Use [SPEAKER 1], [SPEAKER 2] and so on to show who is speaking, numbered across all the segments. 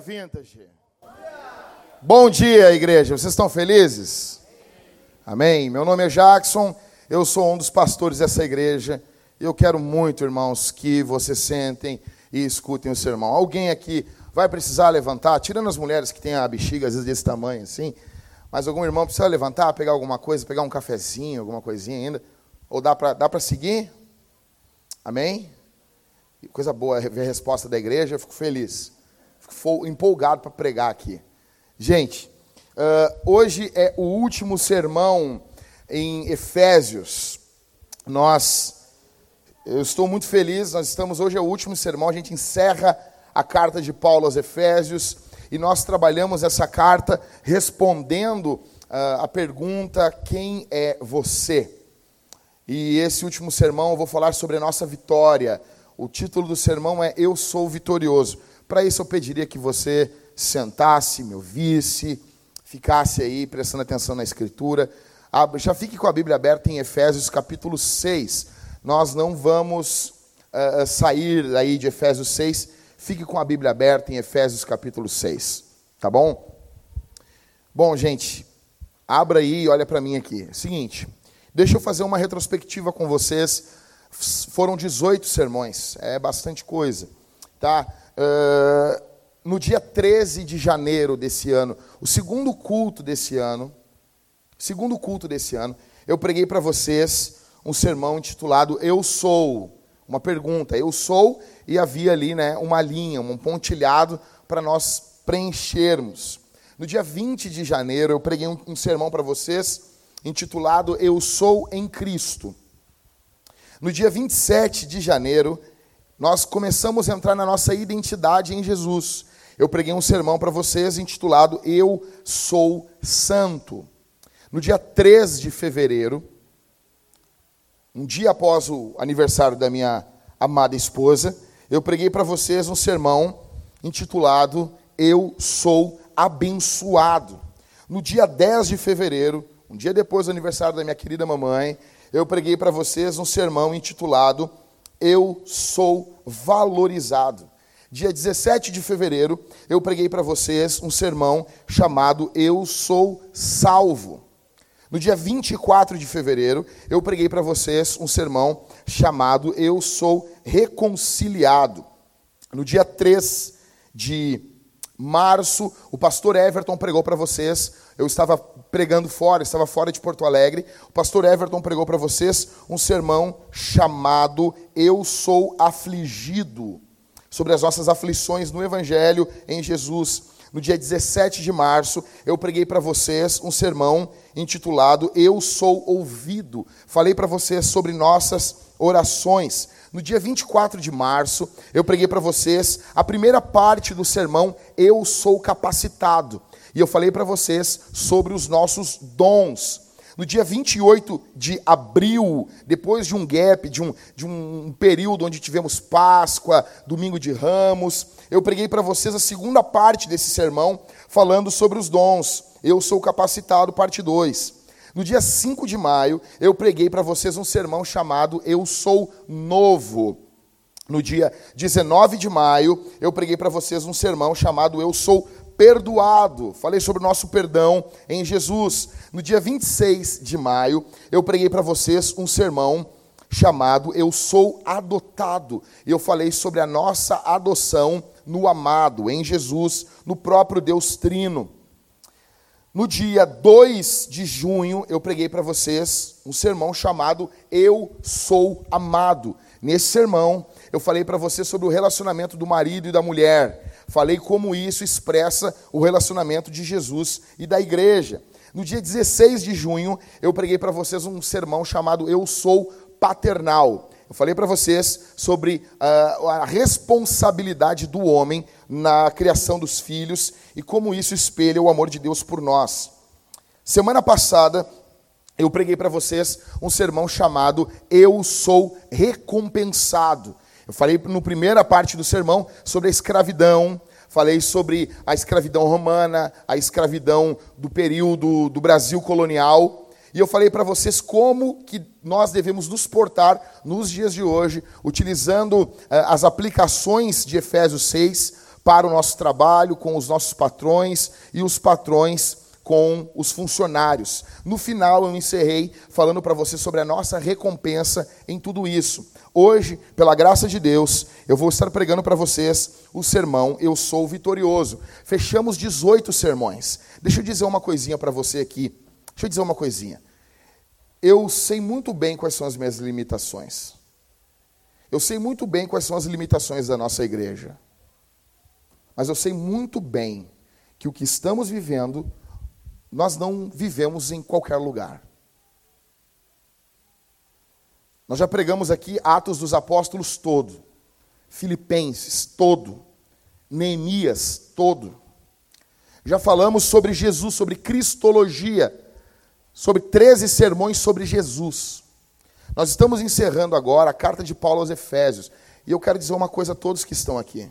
[SPEAKER 1] Vintage. Bom dia, igreja. Vocês estão felizes? Amém. Meu nome é Jackson. Eu sou um dos pastores dessa igreja. Eu quero muito, irmãos, que vocês sentem e escutem o sermão. Alguém aqui vai precisar levantar, tirando as mulheres que têm a bexiga às vezes desse tamanho assim, mas algum irmão precisa levantar, pegar alguma coisa, pegar um cafezinho, alguma coisinha ainda? Ou dá para dá seguir? Amém? Coisa boa ver a resposta da igreja, eu fico feliz. Empolgado para pregar aqui. Gente, uh, hoje é o último sermão em Efésios. Nós, eu estou muito feliz, nós estamos, hoje é o último sermão, a gente encerra a carta de Paulo aos Efésios e nós trabalhamos essa carta respondendo uh, a pergunta: quem é você? E esse último sermão eu vou falar sobre a nossa vitória o título do sermão é Eu Sou Vitorioso. Para isso eu pediria que você sentasse, me ouvisse, ficasse aí prestando atenção na Escritura. Já fique com a Bíblia aberta em Efésios capítulo 6. Nós não vamos uh, sair aí de Efésios 6. Fique com a Bíblia aberta em Efésios capítulo 6. Tá bom? Bom, gente, abra aí e olha para mim aqui. Seguinte, deixa eu fazer uma retrospectiva com vocês foram 18 sermões, é bastante coisa. Tá? Uh, no dia 13 de janeiro desse ano, o segundo culto desse ano, segundo culto desse ano, eu preguei para vocês um sermão intitulado Eu Sou. Uma pergunta, eu sou, e havia ali né, uma linha, um pontilhado para nós preenchermos. No dia 20 de janeiro, eu preguei um, um sermão para vocês intitulado Eu Sou em Cristo. No dia 27 de janeiro, nós começamos a entrar na nossa identidade em Jesus. Eu preguei um sermão para vocês intitulado Eu Sou Santo. No dia 3 de fevereiro, um dia após o aniversário da minha amada esposa, eu preguei para vocês um sermão intitulado Eu Sou Abençoado. No dia 10 de fevereiro, um dia depois do aniversário da minha querida mamãe, eu preguei para vocês um sermão intitulado Eu Sou Valorizado. Dia 17 de fevereiro, eu preguei para vocês um sermão chamado Eu Sou Salvo. No dia 24 de fevereiro, eu preguei para vocês um sermão chamado Eu Sou Reconciliado. No dia 3 de março, o pastor Everton pregou para vocês. Eu estava pregando fora, estava fora de Porto Alegre. O pastor Everton pregou para vocês um sermão chamado Eu Sou Afligido, sobre as nossas aflições no Evangelho em Jesus. No dia 17 de março, eu preguei para vocês um sermão intitulado Eu Sou Ouvido. Falei para vocês sobre nossas orações. No dia 24 de março, eu preguei para vocês a primeira parte do sermão Eu Sou Capacitado. E eu falei para vocês sobre os nossos dons. No dia 28 de abril, depois de um gap, de um, de um período onde tivemos Páscoa, Domingo de Ramos, eu preguei para vocês a segunda parte desse sermão, falando sobre os dons. Eu sou capacitado, parte 2. No dia 5 de maio, eu preguei para vocês um sermão chamado Eu Sou Novo. No dia 19 de maio, eu preguei para vocês um sermão chamado Eu Sou perdoado. Falei sobre o nosso perdão em Jesus. No dia 26 de maio, eu preguei para vocês um sermão chamado Eu Sou Adotado. E eu falei sobre a nossa adoção no amado, em Jesus, no próprio Deus Trino. No dia 2 de junho, eu preguei para vocês um sermão chamado Eu Sou Amado. Nesse sermão, eu falei para vocês sobre o relacionamento do marido e da mulher. Falei como isso expressa o relacionamento de Jesus e da igreja. No dia 16 de junho, eu preguei para vocês um sermão chamado Eu Sou Paternal. Eu falei para vocês sobre uh, a responsabilidade do homem na criação dos filhos e como isso espelha o amor de Deus por nós. Semana passada, eu preguei para vocês um sermão chamado Eu Sou Recompensado. Eu falei na primeira parte do sermão sobre a escravidão, falei sobre a escravidão romana, a escravidão do período do Brasil colonial, e eu falei para vocês como que nós devemos nos portar nos dias de hoje, utilizando uh, as aplicações de Efésios 6 para o nosso trabalho com os nossos patrões e os patrões com os funcionários. No final, eu encerrei falando para você sobre a nossa recompensa em tudo isso. Hoje, pela graça de Deus, eu vou estar pregando para vocês o sermão Eu Sou Vitorioso. Fechamos 18 sermões. Deixa eu dizer uma coisinha para você aqui. Deixa eu dizer uma coisinha. Eu sei muito bem quais são as minhas limitações. Eu sei muito bem quais são as limitações da nossa igreja. Mas eu sei muito bem que o que estamos vivendo, nós não vivemos em qualquer lugar. Nós já pregamos aqui Atos dos Apóstolos todo, Filipenses todo, Neemias todo. Já falamos sobre Jesus, sobre Cristologia, sobre 13 sermões sobre Jesus. Nós estamos encerrando agora a carta de Paulo aos Efésios. E eu quero dizer uma coisa a todos que estão aqui.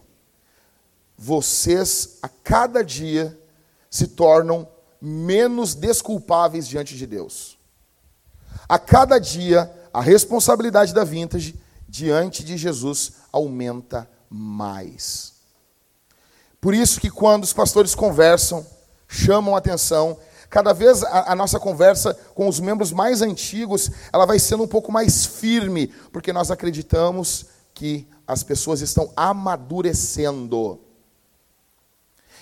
[SPEAKER 1] Vocês, a cada dia, se tornam menos desculpáveis diante de Deus. A cada dia, a responsabilidade da vintage diante de Jesus aumenta mais. Por isso que quando os pastores conversam, chamam atenção, cada vez a, a, nossa conversa com os membros mais antigos, ela vai sendo um pouco mais firme, porque nós acreditamos que as pessoas estão amadurecendo.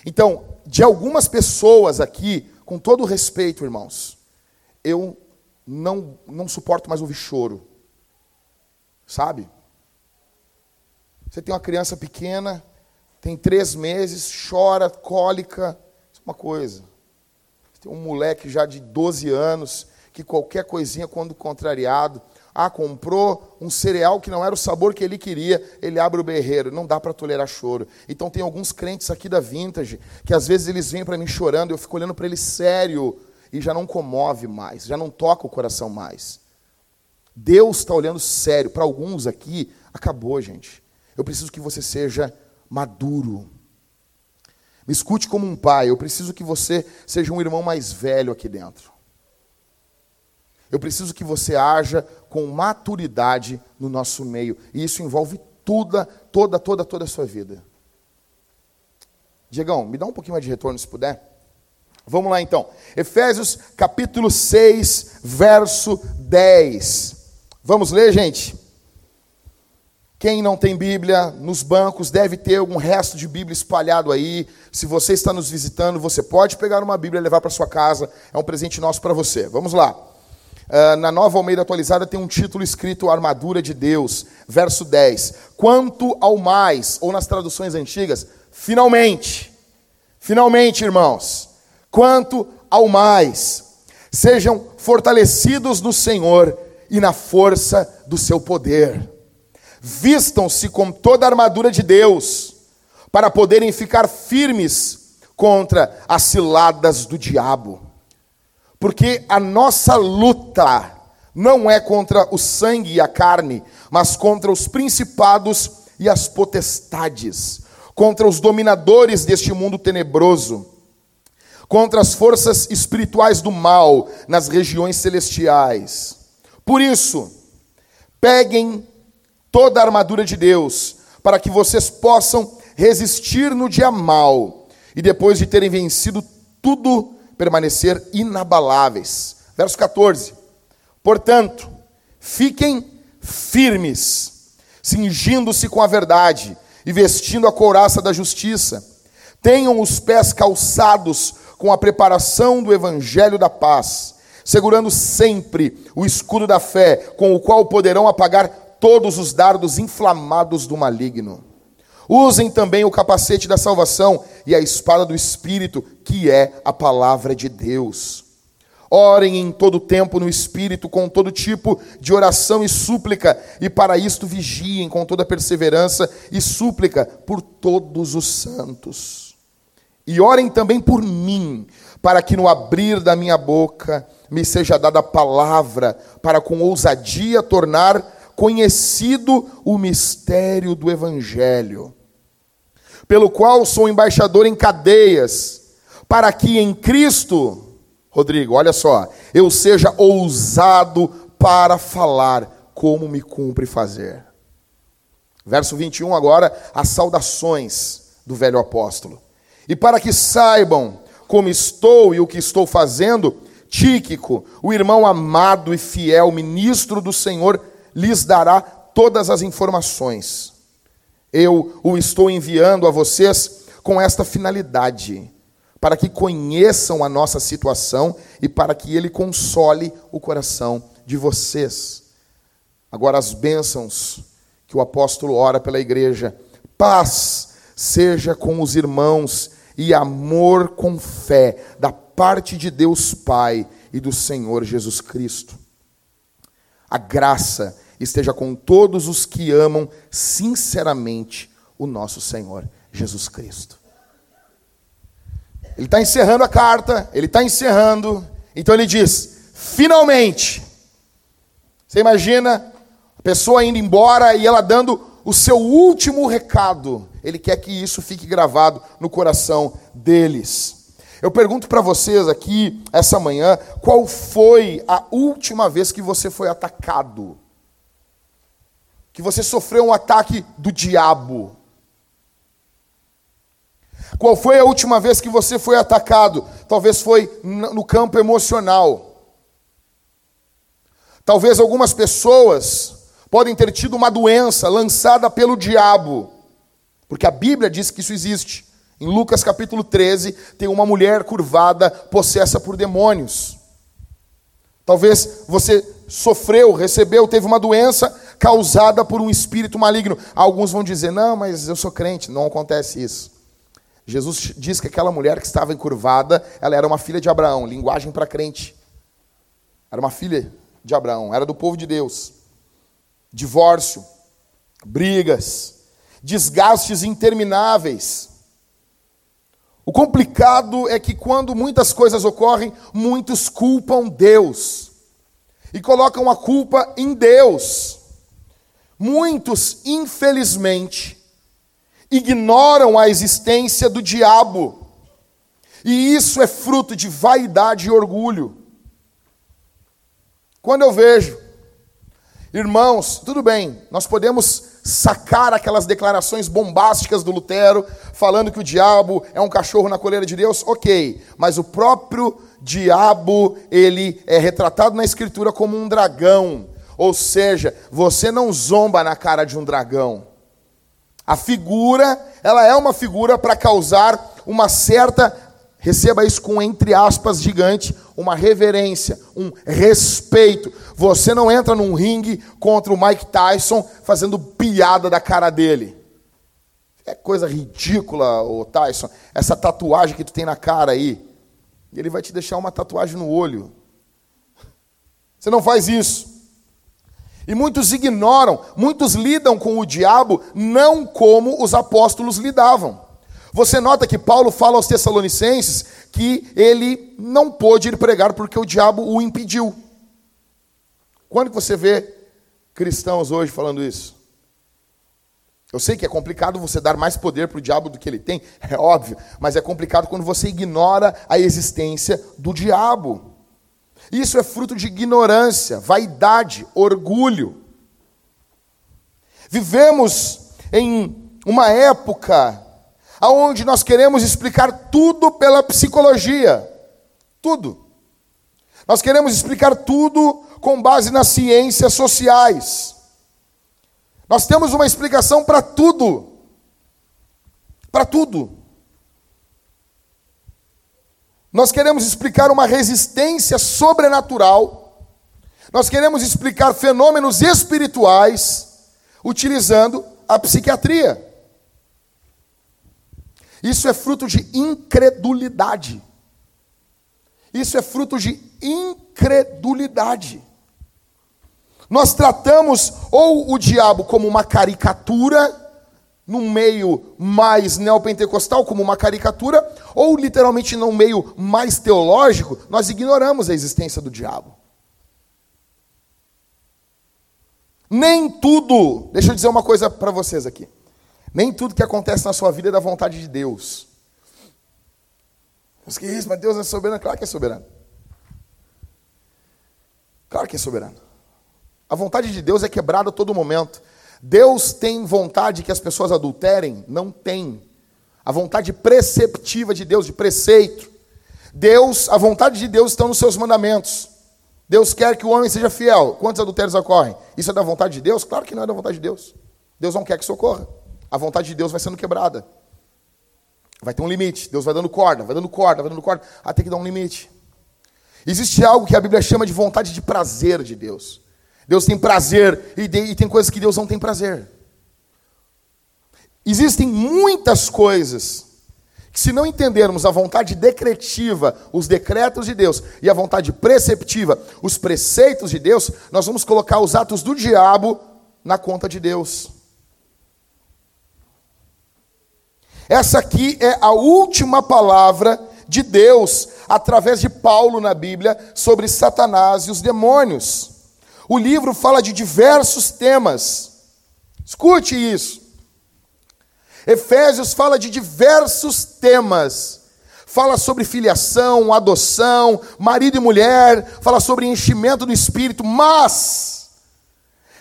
[SPEAKER 1] Então, de algumas pessoas aqui, com todo respeito, irmãos, eu não, não suporto mais ouvir choro. Sabe? Você tem uma criança pequena, tem três meses, chora, cólica. Isso é uma coisa. Você tem um moleque já de 12 anos, que qualquer coisinha, quando contrariado, ah, comprou um cereal que não era o sabor que ele queria, ele abre o berreiro. Não dá para tolerar choro. Então tem alguns crentes aqui da Vintage que às vezes eles vêm para mim chorando, eu fico olhando para eles sério e já não comove mais, já não toca o coração mais. Deus está olhando sério. Para alguns aqui, acabou, gente. Eu preciso que você seja maduro. Me escute como um pai. Eu preciso que você seja um irmão mais velho aqui dentro. Eu preciso que você haja com maturidade no nosso meio. E isso envolve toda, toda, toda, toda a sua vida. Diegão, me dá um pouquinho mais de retorno se puder. Vamos lá então. Efésios capítulo 6, verso 10. Vamos ler, gente? Quem não tem Bíblia nos bancos deve ter algum resto de Bíblia espalhado aí. Se você está nos visitando, você pode pegar uma Bíblia e levar para sua casa. É um presente nosso para você. Vamos lá. Uh, na nova Almeida atualizada tem um título escrito Armadura de Deus, verso 10. Quanto ao mais, ou nas traduções antigas, finalmente. Finalmente, irmãos quanto ao mais. Sejam fortalecidos no Senhor e na força do seu poder. Vistam-se com toda a armadura de Deus, para poderem ficar firmes contra as ciladas do diabo. Porque a nossa luta não é contra o sangue e a carne, mas contra os principados e as potestades, contra os dominadores deste mundo tenebroso contra as forças espirituais do mal nas regiões celestiais. Por isso, peguem toda a armadura de Deus, para que vocês possam resistir no dia mal e depois de terem vencido tudo, permanecer inabaláveis. Verso 14. Portanto, fiquem firmes, cingindo-se com a verdade e vestindo a couraça da justiça. Tenham os pés calçados com a preparação do evangelho da paz, segurando sempre o escudo da fé, com o qual poderão apagar todos os dardos inflamados do maligno. Usem também o capacete da salvação e a espada do Espírito, que é a palavra de Deus. Orem em todo tempo no Espírito, com todo tipo de oração e súplica, e para isto vigiem com toda perseverança e súplica por todos os santos. E orem também por mim, para que no abrir da minha boca me seja dada a palavra, para com ousadia tornar conhecido o mistério do Evangelho, pelo qual sou embaixador em cadeias, para que em Cristo, Rodrigo, olha só, eu seja ousado para falar como me cumpre fazer. Verso 21 agora, as saudações do velho apóstolo. E para que saibam como estou e o que estou fazendo, Tíquico, o irmão amado e fiel ministro do Senhor, lhes dará todas as informações. Eu o estou enviando a vocês com esta finalidade, para que conheçam a nossa situação e para que ele console o coração de vocês. Agora, as bênçãos que o apóstolo ora pela igreja: paz seja com os irmãos e amor com fé, da parte de Deus Pai e do Senhor Jesus Cristo. A graça esteja com todos os que amam sinceramente o nosso Senhor Jesus Cristo. Ele está encerrando a carta, ele está encerrando, então ele diz: finalmente. Você imagina a pessoa indo embora e ela dando o seu último recado. Ele quer que isso fique gravado no coração deles. Eu pergunto para vocês aqui, essa manhã, qual foi a última vez que você foi atacado? Que você sofreu um ataque do diabo? Qual foi a última vez que você foi atacado? Talvez foi no campo emocional. Talvez algumas pessoas podem ter tido uma doença lançada pelo diabo, porque a Bíblia diz que isso existe. Em Lucas capítulo 13, tem uma mulher curvada, possessa por demônios. Talvez você sofreu, recebeu, teve uma doença causada por um espírito maligno. Alguns vão dizer: não, mas eu sou crente. Não acontece isso. Jesus diz que aquela mulher que estava encurvada, ela era uma filha de Abraão, linguagem para crente. Era uma filha de Abraão, era do povo de Deus. Divórcio, brigas, desgastes intermináveis. O complicado é que quando muitas coisas ocorrem, muitos culpam Deus e colocam a culpa em Deus. Muitos, infelizmente, ignoram a existência do diabo. E isso é fruto de vaidade e orgulho. Quando eu vejo, irmãos, tudo bem, nós podemos sacar aquelas declarações bombásticas do Lutero, falando que o diabo é um cachorro na coleira de Deus, ok, mas o próprio diabo, ele é retratado na Escritura como um dragão, ou seja, você não zomba na cara de um dragão. A figura, ela é uma figura para causar uma certa, receba isso com entre aspas gigante, uma reverência, um respeito. Você não entra num ringue contra o Mike Tyson fazendo piada da cara dele. É coisa ridícula, o Tyson, essa tatuagem que tu tem na cara aí. Ele vai te deixar uma tatuagem no olho. Você não faz isso. E muitos ignoram, muitos lidam com o diabo não como os apóstolos lidavam. Você nota que Paulo fala aos Tessalonicenses que ele não pôde ir pregar porque o diabo o impediu. Quando que você vê cristãos hoje falando isso? Eu sei que é complicado você dar mais poder para o diabo do que ele tem, é óbvio, mas é complicado quando você ignora a existência do diabo. Isso é fruto de ignorância, vaidade, orgulho. Vivemos em uma época onde nós queremos explicar tudo pela psicologia. Tudo. Nós queremos explicar tudo com base nas ciências sociais. Nós temos uma explicação para tudo. Para tudo. Nós queremos explicar uma resistência sobrenatural. Nós queremos explicar fenômenos espirituais utilizando a psiquiatria. Isso é fruto de incredulidade. Isso é fruto de incredulidade. Nós tratamos ou o diabo como uma caricatura num meio mais neopentecostal, como uma caricatura, ou literalmente num meio mais teológico, nós ignoramos a existência do diabo. Nem tudo, deixa eu dizer uma coisa para vocês aqui. Nem tudo que acontece na sua vida é da vontade de Deus. Mas que isso, mas Deus é soberano? Claro que é soberano. Claro que é soberano. A vontade de Deus é quebrada a todo momento. Deus tem vontade que as pessoas adulterem? Não tem. a vontade preceptiva de Deus, de preceito. Deus, a vontade de Deus está nos seus mandamentos. Deus quer que o homem seja fiel. Quantos adultérios ocorrem? Isso é da vontade de Deus? Claro que não é da vontade de Deus. Deus não quer que socorra. A vontade de Deus vai sendo quebrada. Vai ter um limite. Deus vai dando corda, vai dando corda, vai dando corda, até que dá um limite. Existe algo que a Bíblia chama de vontade de prazer de Deus. Deus tem prazer e, de, e tem coisas que Deus não tem prazer. Existem muitas coisas que, se não entendermos a vontade decretiva, os decretos de Deus, e a vontade preceptiva, os preceitos de Deus, nós vamos colocar os atos do diabo na conta de Deus. Essa aqui é a última palavra de Deus através de Paulo na Bíblia sobre Satanás e os demônios. O livro fala de diversos temas. Escute isso. Efésios fala de diversos temas. Fala sobre filiação, adoção, marido e mulher, fala sobre enchimento do espírito, mas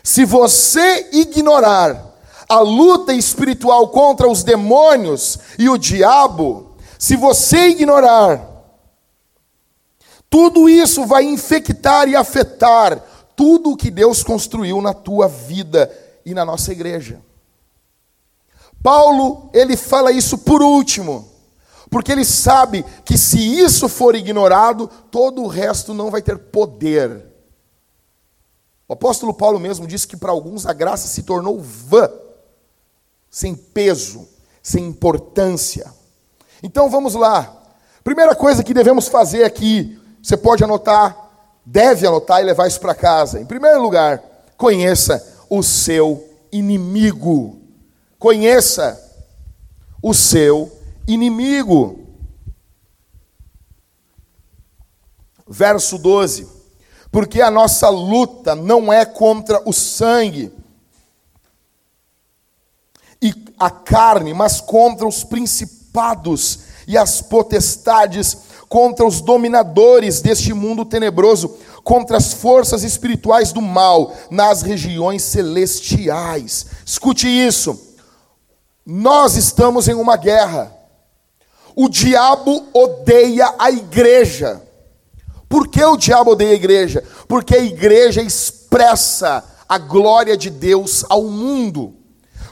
[SPEAKER 1] se você ignorar a luta espiritual contra os demônios e o diabo, se você ignorar, tudo isso vai infectar e afetar tudo o que Deus construiu na tua vida e na nossa igreja. Paulo, ele fala isso por último, porque ele sabe que se isso for ignorado, todo o resto não vai ter poder. O apóstolo Paulo mesmo disse que para alguns a graça se tornou vã, sem peso, sem importância. Então vamos lá. Primeira coisa que devemos fazer aqui, você pode anotar, deve anotar e levar isso para casa. Em primeiro lugar, conheça o seu inimigo. Conheça o seu inimigo. Verso 12: Porque a nossa luta não é contra o sangue e a carne, mas contra os principados e as potestades contra os dominadores deste mundo tenebroso, contra as forças espirituais do mal nas regiões celestiais. Escute isso. Nós estamos em uma guerra. O diabo odeia a igreja. Por que o diabo odeia a igreja? Porque a igreja expressa a glória de Deus ao mundo.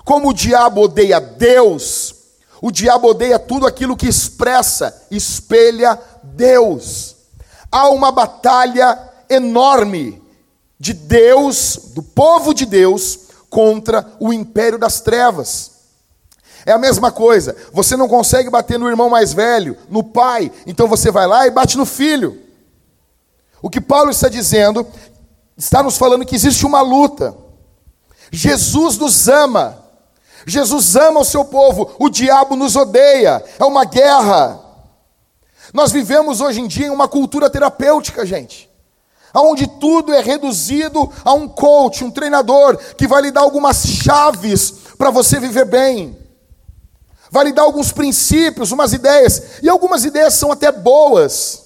[SPEAKER 1] Como o diabo odeia Deus, o diabo odeia tudo aquilo que expressa, espelha Deus. Há uma batalha enorme de Deus, do povo de Deus, contra o império das trevas. É a mesma coisa, você não consegue bater no irmão mais velho, no pai, então você vai lá e bate no filho. O que Paulo está dizendo, está nos falando que existe uma luta. Jesus nos ama, Jesus ama o seu povo, o diabo nos odeia, é uma guerra. Nós vivemos hoje em dia em uma cultura terapêutica, gente, onde tudo é reduzido a um coach, um treinador, que vai lhe dar algumas chaves para você viver bem, vai lhe dar alguns princípios, umas ideias, e algumas ideias são até boas,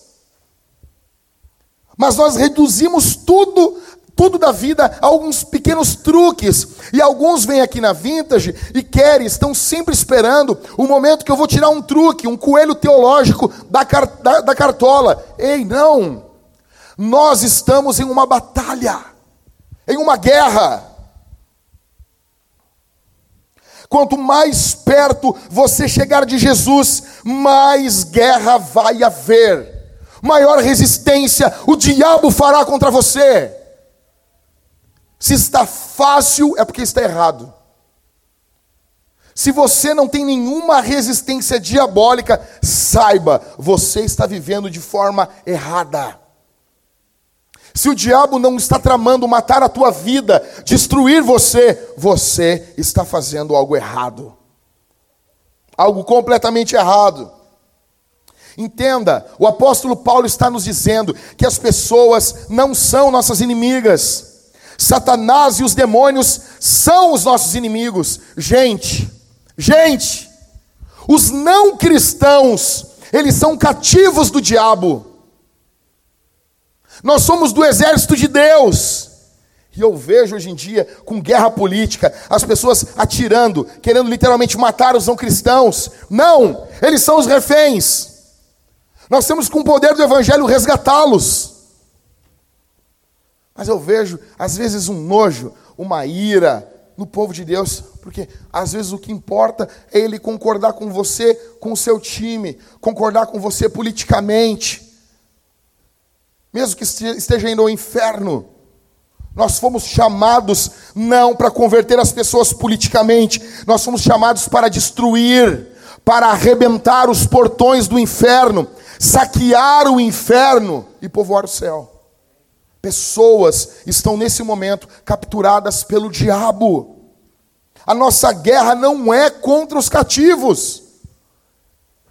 [SPEAKER 1] mas nós reduzimos tudo tudo da vida, alguns pequenos truques. E alguns vêm aqui na Vintage e querem, estão sempre esperando o momento que eu vou tirar um truque, um coelho teológico da, car da, da cartola. Ei, não! Nós estamos em uma batalha, em uma guerra. Quanto mais perto você chegar de Jesus, mais guerra vai haver, maior resistência o diabo fará contra você. Se está fácil, é porque está errado. Se você não tem nenhuma resistência diabólica, saiba, você está vivendo de forma errada. Se o diabo não está tramando matar a tua vida, destruir você, você está fazendo algo errado. Algo completamente errado. Entenda, o apóstolo Paulo está nos dizendo que as pessoas não são nossas inimigas. Satanás e os demônios são os nossos inimigos. Gente, gente, os não cristãos, eles são cativos do diabo. Nós somos do exército de Deus. E eu vejo hoje em dia, com guerra política, as pessoas atirando, querendo literalmente matar os não cristãos. Não! Eles são os reféns. Nós temos com o poder do Evangelho resgatá-los. Mas eu vejo, às vezes, um nojo, uma ira no povo de Deus, porque às vezes o que importa é ele concordar com você, com o seu time, concordar com você politicamente mesmo que esteja indo ao inferno. Nós fomos chamados não para converter as pessoas politicamente, nós fomos chamados para destruir, para arrebentar os portões do inferno, saquear o inferno e povoar o céu. Pessoas estão nesse momento capturadas pelo diabo. A nossa guerra não é contra os cativos.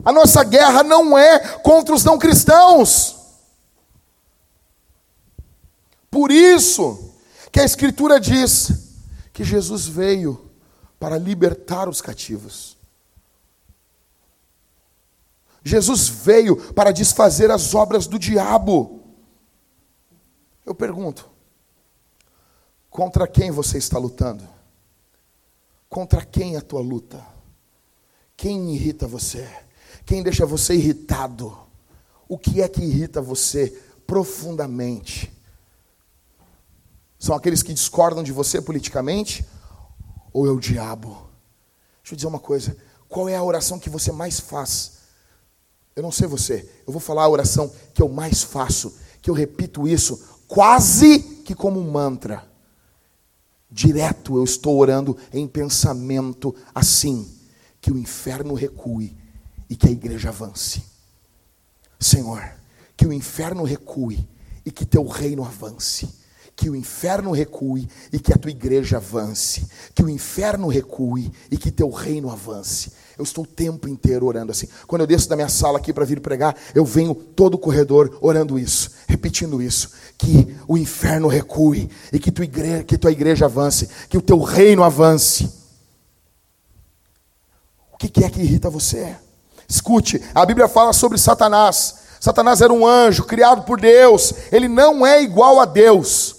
[SPEAKER 1] A nossa guerra não é contra os não cristãos. Por isso que a Escritura diz que Jesus veio para libertar os cativos. Jesus veio para desfazer as obras do diabo. Eu pergunto: contra quem você está lutando? Contra quem a tua luta? Quem irrita você? Quem deixa você irritado? O que é que irrita você profundamente? São aqueles que discordam de você politicamente? Ou é o diabo? Deixa eu dizer uma coisa: qual é a oração que você mais faz? Eu não sei você, eu vou falar a oração que eu mais faço, que eu repito isso quase que como um mantra. Direto eu estou orando em pensamento assim: que o inferno recue e que a igreja avance. Senhor, que o inferno recue e que teu reino avance que o inferno recue e que a tua igreja avance, que o inferno recue e que teu reino avance. Eu estou o tempo inteiro orando assim. Quando eu desço da minha sala aqui para vir pregar, eu venho todo o corredor orando isso, repetindo isso, que o inferno recue e que tua igreja, que tua igreja avance, que o teu reino avance. O que é que irrita você? Escute, a Bíblia fala sobre Satanás. Satanás era um anjo criado por Deus. Ele não é igual a Deus.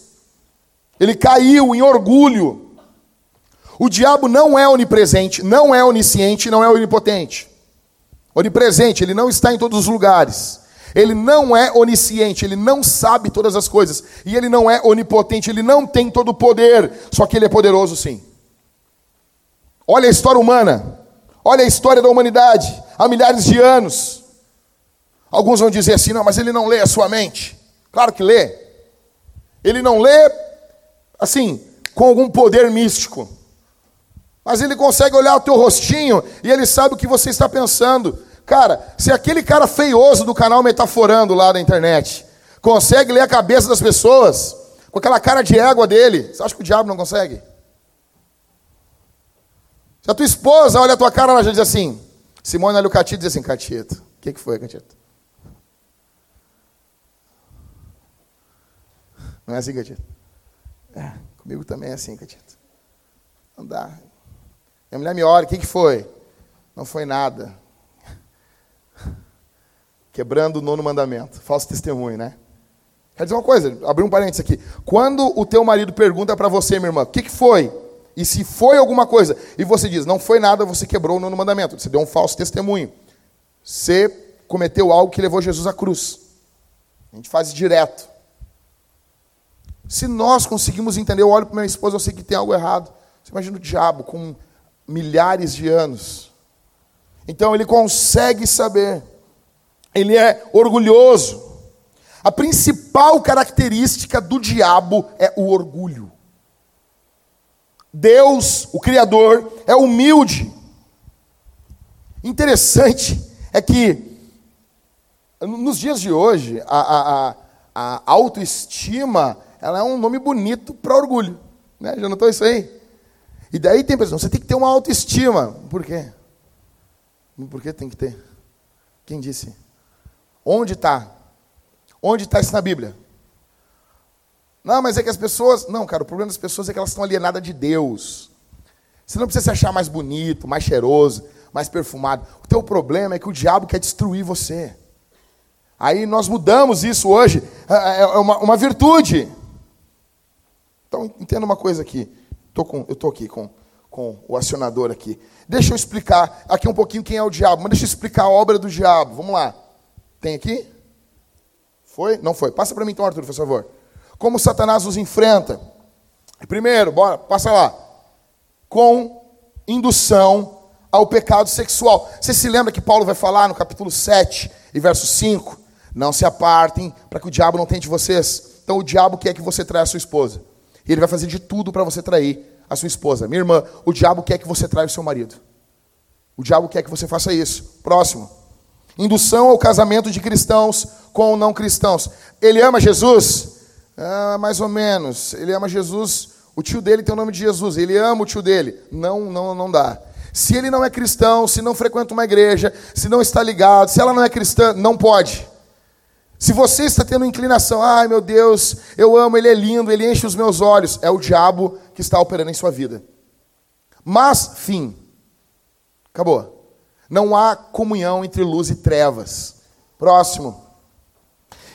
[SPEAKER 1] Ele caiu em orgulho. O diabo não é onipresente, não é onisciente, não é onipotente. Onipresente, ele não está em todos os lugares. Ele não é onisciente, ele não sabe todas as coisas. E ele não é onipotente, ele não tem todo o poder. Só que ele é poderoso sim. Olha a história humana. Olha a história da humanidade há milhares de anos. Alguns vão dizer assim: não, mas ele não lê a sua mente. Claro que lê. Ele não lê assim, com algum poder místico. Mas ele consegue olhar o teu rostinho e ele sabe o que você está pensando. Cara, se aquele cara feioso do canal Metaforando lá da internet consegue ler a cabeça das pessoas com aquela cara de égua dele, você acha que o diabo não consegue? Se a tua esposa olha a tua cara, ela já diz assim: Simone olha o Catito e diz assim: Catito, o que, que foi, Catito? Não é assim, Catito? É, comigo também é assim, Catito. Não dá. Minha mulher me olha, o que, que foi? Não foi nada. Quebrando o nono mandamento. Falso testemunho, né? Quer dizer uma coisa, abrir um parênteses aqui. Quando o teu marido pergunta para você, minha irmã, o que, que foi? E se foi alguma coisa, e você diz, não foi nada, você quebrou o nono mandamento. Você deu um falso testemunho. Você cometeu algo que levou Jesus à cruz. A gente faz direto. Se nós conseguimos entender, eu olho para minha esposa, eu sei que tem algo errado. Você imagina o diabo com milhares de anos. Então ele consegue saber. Ele é orgulhoso. A principal característica do diabo é o orgulho. Deus, o Criador, é humilde. Interessante é que nos dias de hoje a, a, a autoestima ela é um nome bonito para orgulho. Né? Já notou isso aí? E daí tem pessoas, você tem que ter uma autoestima. Por quê? Por que tem que ter? Quem disse? Onde está? Onde está isso na Bíblia? Não, mas é que as pessoas. Não, cara, o problema das pessoas é que elas estão alienadas de Deus. Você não precisa se achar mais bonito, mais cheiroso, mais perfumado. O teu problema é que o diabo quer destruir você. Aí nós mudamos isso hoje. É, é, é uma, uma virtude. Então, entenda uma coisa aqui. Tô com, eu estou aqui com, com o acionador aqui. Deixa eu explicar aqui um pouquinho quem é o diabo, mas deixa eu explicar a obra do diabo. Vamos lá. Tem aqui? Foi? Não foi. Passa para mim então, Arthur, por favor. Como Satanás os enfrenta? Primeiro, bora, passa lá. Com indução ao pecado sexual. Você se lembra que Paulo vai falar no capítulo 7 e verso 5? Não se apartem para que o diabo não tente vocês. Então o diabo quer que você traia a sua esposa. E ele vai fazer de tudo para você trair a sua esposa. Minha irmã, o diabo quer que você traia o seu marido. O diabo quer que você faça isso. Próximo. Indução ao casamento de cristãos com não cristãos. Ele ama Jesus? Ah, mais ou menos. Ele ama Jesus. O tio dele tem o nome de Jesus. Ele ama o tio dele. Não, não, não dá. Se ele não é cristão, se não frequenta uma igreja, se não está ligado, se ela não é cristã, não pode. Se você está tendo inclinação, ai meu Deus, eu amo, ele é lindo, ele enche os meus olhos, é o diabo que está operando em sua vida. Mas, fim. Acabou. Não há comunhão entre luz e trevas. Próximo.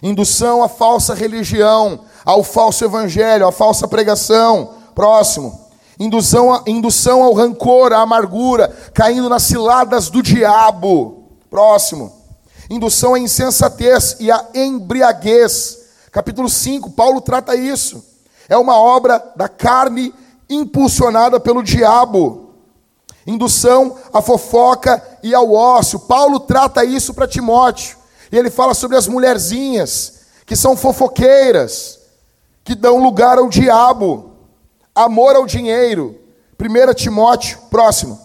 [SPEAKER 1] Indução à falsa religião, ao falso evangelho, à falsa pregação. Próximo. Indução, indução ao rancor, à amargura, caindo nas ciladas do diabo. Próximo indução à insensatez e à embriaguez. Capítulo 5, Paulo trata isso. É uma obra da carne impulsionada pelo diabo. Indução à fofoca e ao ócio. Paulo trata isso para Timóteo. E ele fala sobre as mulherzinhas que são fofoqueiras, que dão lugar ao diabo. Amor ao dinheiro. 1 Timóteo, próximo.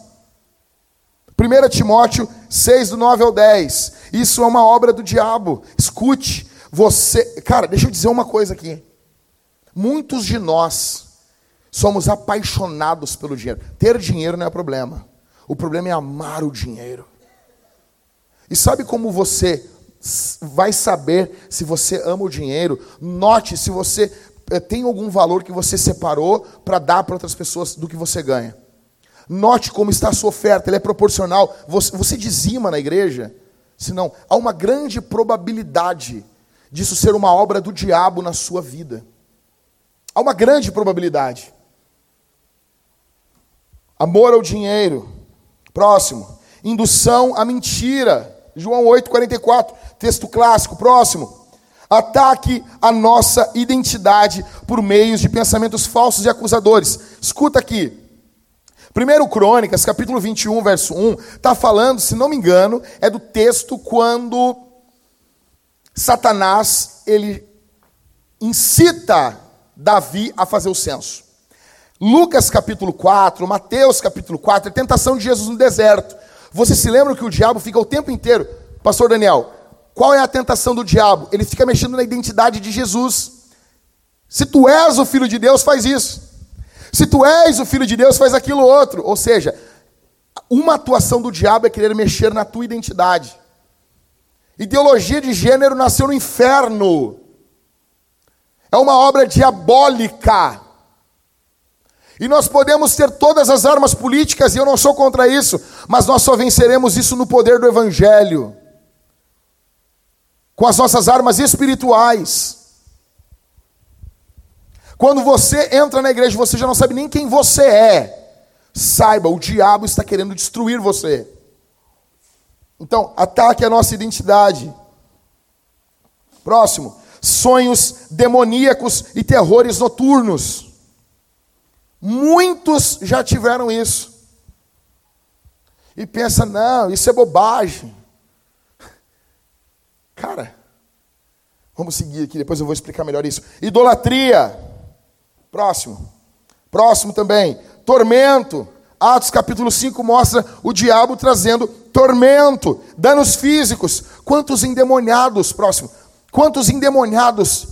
[SPEAKER 1] 1 Timóteo 6, do 9 ao 10. Isso é uma obra do diabo. Escute, você. Cara, deixa eu dizer uma coisa aqui. Muitos de nós somos apaixonados pelo dinheiro. Ter dinheiro não é problema. O problema é amar o dinheiro. E sabe como você vai saber se você ama o dinheiro? Note se você eh, tem algum valor que você separou para dar para outras pessoas do que você ganha. Note como está a sua oferta, ela é proporcional. Você, você dizima na igreja? Senão, há uma grande probabilidade disso ser uma obra do diabo na sua vida. Há uma grande probabilidade. Amor ao dinheiro. Próximo. Indução à mentira. João 8,44. Texto clássico. Próximo. Ataque a nossa identidade por meios de pensamentos falsos e acusadores. Escuta aqui. Primeiro Crônicas, capítulo 21, verso 1, está falando, se não me engano, é do texto quando Satanás, ele incita Davi a fazer o censo. Lucas capítulo 4, Mateus capítulo 4, é tentação de Jesus no deserto. Você se lembra que o diabo fica o tempo inteiro, pastor Daniel, qual é a tentação do diabo? Ele fica mexendo na identidade de Jesus. Se tu és o filho de Deus, faz isso. Se tu és o filho de Deus, faz aquilo outro. Ou seja, uma atuação do diabo é querer mexer na tua identidade. Ideologia de gênero nasceu no inferno. É uma obra diabólica. E nós podemos ter todas as armas políticas, e eu não sou contra isso, mas nós só venceremos isso no poder do Evangelho com as nossas armas espirituais. Quando você entra na igreja, você já não sabe nem quem você é. Saiba, o diabo está querendo destruir você. Então, ataque a nossa identidade. Próximo, sonhos demoníacos e terrores noturnos. Muitos já tiveram isso. E pensa, não, isso é bobagem. Cara, vamos seguir aqui, depois eu vou explicar melhor isso. Idolatria. Próximo. Próximo também. Tormento. Atos capítulo 5 mostra o diabo trazendo tormento, danos físicos. Quantos endemoniados, próximo. Quantos endemoniados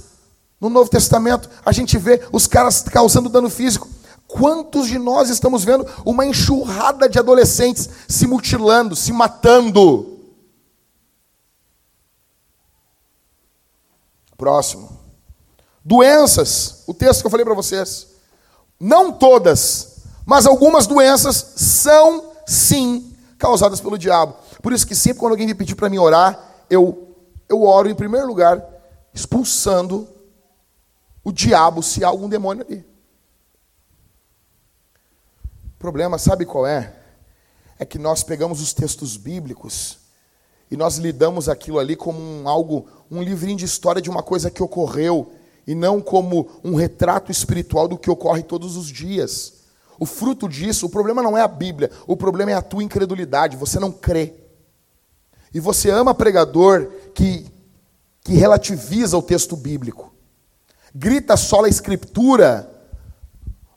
[SPEAKER 1] no Novo Testamento a gente vê os caras causando dano físico? Quantos de nós estamos vendo uma enxurrada de adolescentes se mutilando, se matando? Próximo. Doenças, o texto que eu falei para vocês. Não todas, mas algumas doenças são sim causadas pelo diabo. Por isso que sempre quando alguém me pedir para mim orar, eu eu oro em primeiro lugar expulsando o diabo se há algum demônio ali. O problema, sabe qual é? É que nós pegamos os textos bíblicos e nós lidamos aquilo ali como um algo, um livrinho de história de uma coisa que ocorreu e não como um retrato espiritual do que ocorre todos os dias. O fruto disso, o problema não é a Bíblia, o problema é a tua incredulidade, você não crê. E você ama pregador que, que relativiza o texto bíblico. Grita só a escritura,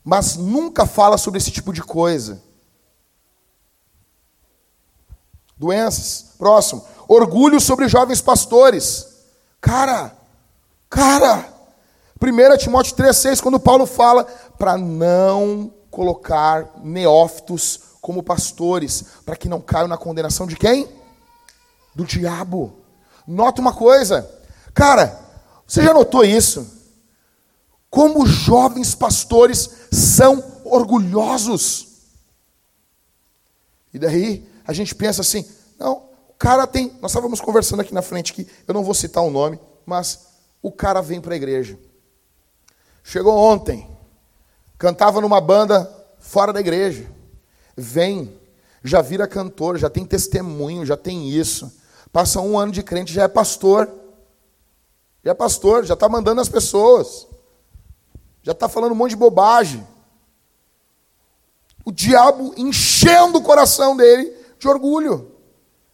[SPEAKER 1] mas nunca fala sobre esse tipo de coisa. Doenças. Próximo. Orgulho sobre jovens pastores. Cara, cara. 1 Timóteo 3,6, quando Paulo fala para não colocar neófitos como pastores, para que não caiam na condenação de quem? Do diabo. Nota uma coisa, cara, você já notou isso? Como jovens pastores são orgulhosos. E daí a gente pensa assim: não, o cara tem. Nós estávamos conversando aqui na frente, que eu não vou citar o nome, mas o cara vem para a igreja. Chegou ontem, Cantava numa banda fora da igreja. Vem, já vira cantor, já tem testemunho, já tem isso. Passa um ano de crente, já é pastor. Já é pastor, já está mandando as pessoas. Já está falando um monte de bobagem. O diabo enchendo o coração dele de orgulho.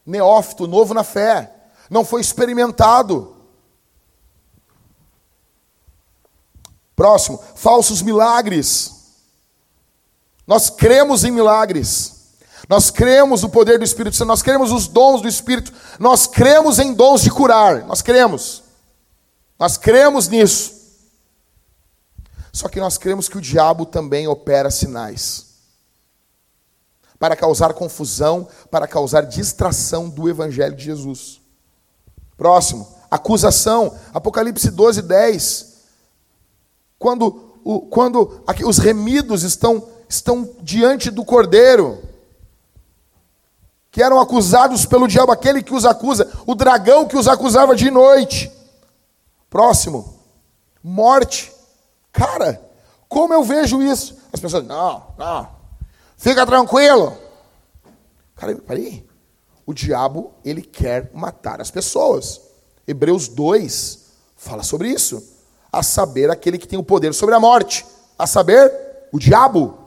[SPEAKER 1] Neófito, novo na fé. Não foi experimentado. Próximo, falsos milagres. Nós cremos em milagres. Nós cremos no poder do Espírito Santo, nós cremos os dons do Espírito, nós cremos em dons de curar, nós cremos. Nós cremos nisso. Só que nós cremos que o diabo também opera sinais para causar confusão, para causar distração do evangelho de Jesus. Próximo, acusação, Apocalipse 12, 10 quando, o, quando os remidos estão, estão diante do cordeiro, que eram acusados pelo diabo, aquele que os acusa, o dragão que os acusava de noite. Próximo, morte. Cara, como eu vejo isso? As pessoas, não, não, fica tranquilo. Cara, peraí. O diabo, ele quer matar as pessoas. Hebreus 2 fala sobre isso a saber, aquele que tem o poder sobre a morte, a saber, o diabo.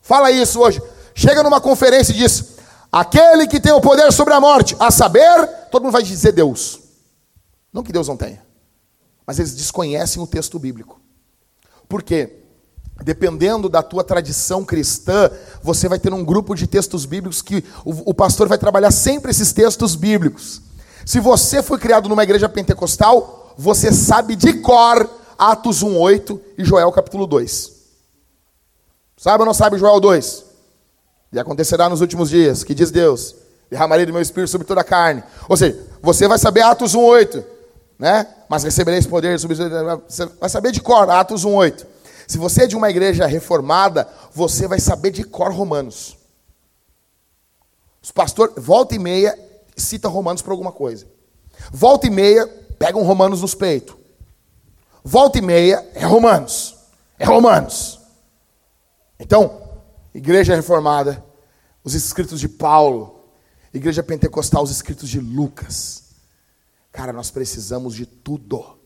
[SPEAKER 1] Fala isso hoje. Chega numa conferência e diz: aquele que tem o poder sobre a morte, a saber, todo mundo vai dizer Deus. Não que Deus não tenha, mas eles desconhecem o texto bíblico. Por quê? Dependendo da tua tradição cristã, você vai ter um grupo de textos bíblicos que o, o pastor vai trabalhar sempre esses textos bíblicos. Se você foi criado numa igreja pentecostal, você sabe de cor Atos 1:8 e Joel capítulo 2. Sabe ou não sabe Joel 2? E acontecerá nos últimos dias, que diz Deus: derramarei do meu espírito sobre toda a carne. Ou seja, você vai saber Atos 1:8, né? Mas recebereis poder sobre você vai saber de cor Atos 1:8. Se você é de uma igreja reformada, você vai saber de cor Romanos. Os pastores, volta e meia, cita Romanos para alguma coisa. Volta e meia, pegam Romanos nos peitos. Volta e meia é Romanos. É Romanos. Então, igreja reformada, os escritos de Paulo, igreja pentecostal, os escritos de Lucas. Cara, nós precisamos de tudo.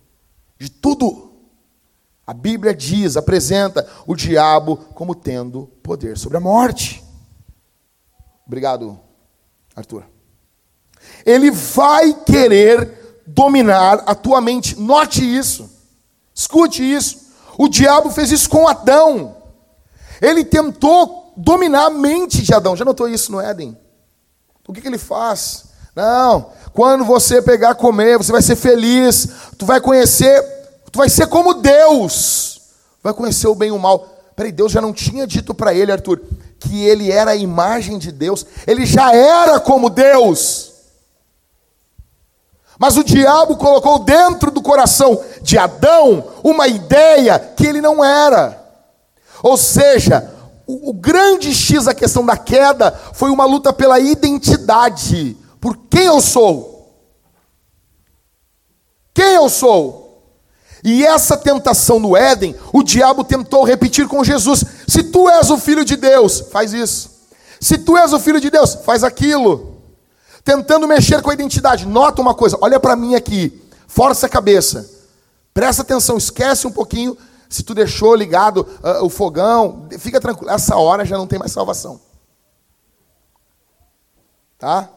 [SPEAKER 1] De tudo. A Bíblia diz, apresenta o diabo como tendo poder sobre a morte. Obrigado, Arthur. Ele vai querer dominar a tua mente. Note isso. Escute isso. O diabo fez isso com Adão. Ele tentou dominar a mente de Adão. Já notou isso no Éden? O que, que ele faz? Não, quando você pegar comer, você vai ser feliz, tu vai conhecer, tu vai ser como Deus, vai conhecer o bem e o mal. Peraí, Deus já não tinha dito para ele, Arthur, que ele era a imagem de Deus, ele já era como Deus. Mas o diabo colocou dentro do coração de Adão uma ideia que ele não era. Ou seja, o, o, grande X da questão da queda foi uma luta pela identidade. Por quem eu sou? Quem eu sou? E essa tentação no Éden, o diabo tentou repetir com Jesus: se tu és o filho de Deus, faz isso. Se tu és o filho de Deus, faz aquilo. Tentando mexer com a identidade. Nota uma coisa, olha para mim aqui. Força a cabeça. Presta atenção, esquece um pouquinho se tu deixou ligado uh, o fogão, fica tranquilo. Essa hora já não tem mais salvação. Tá?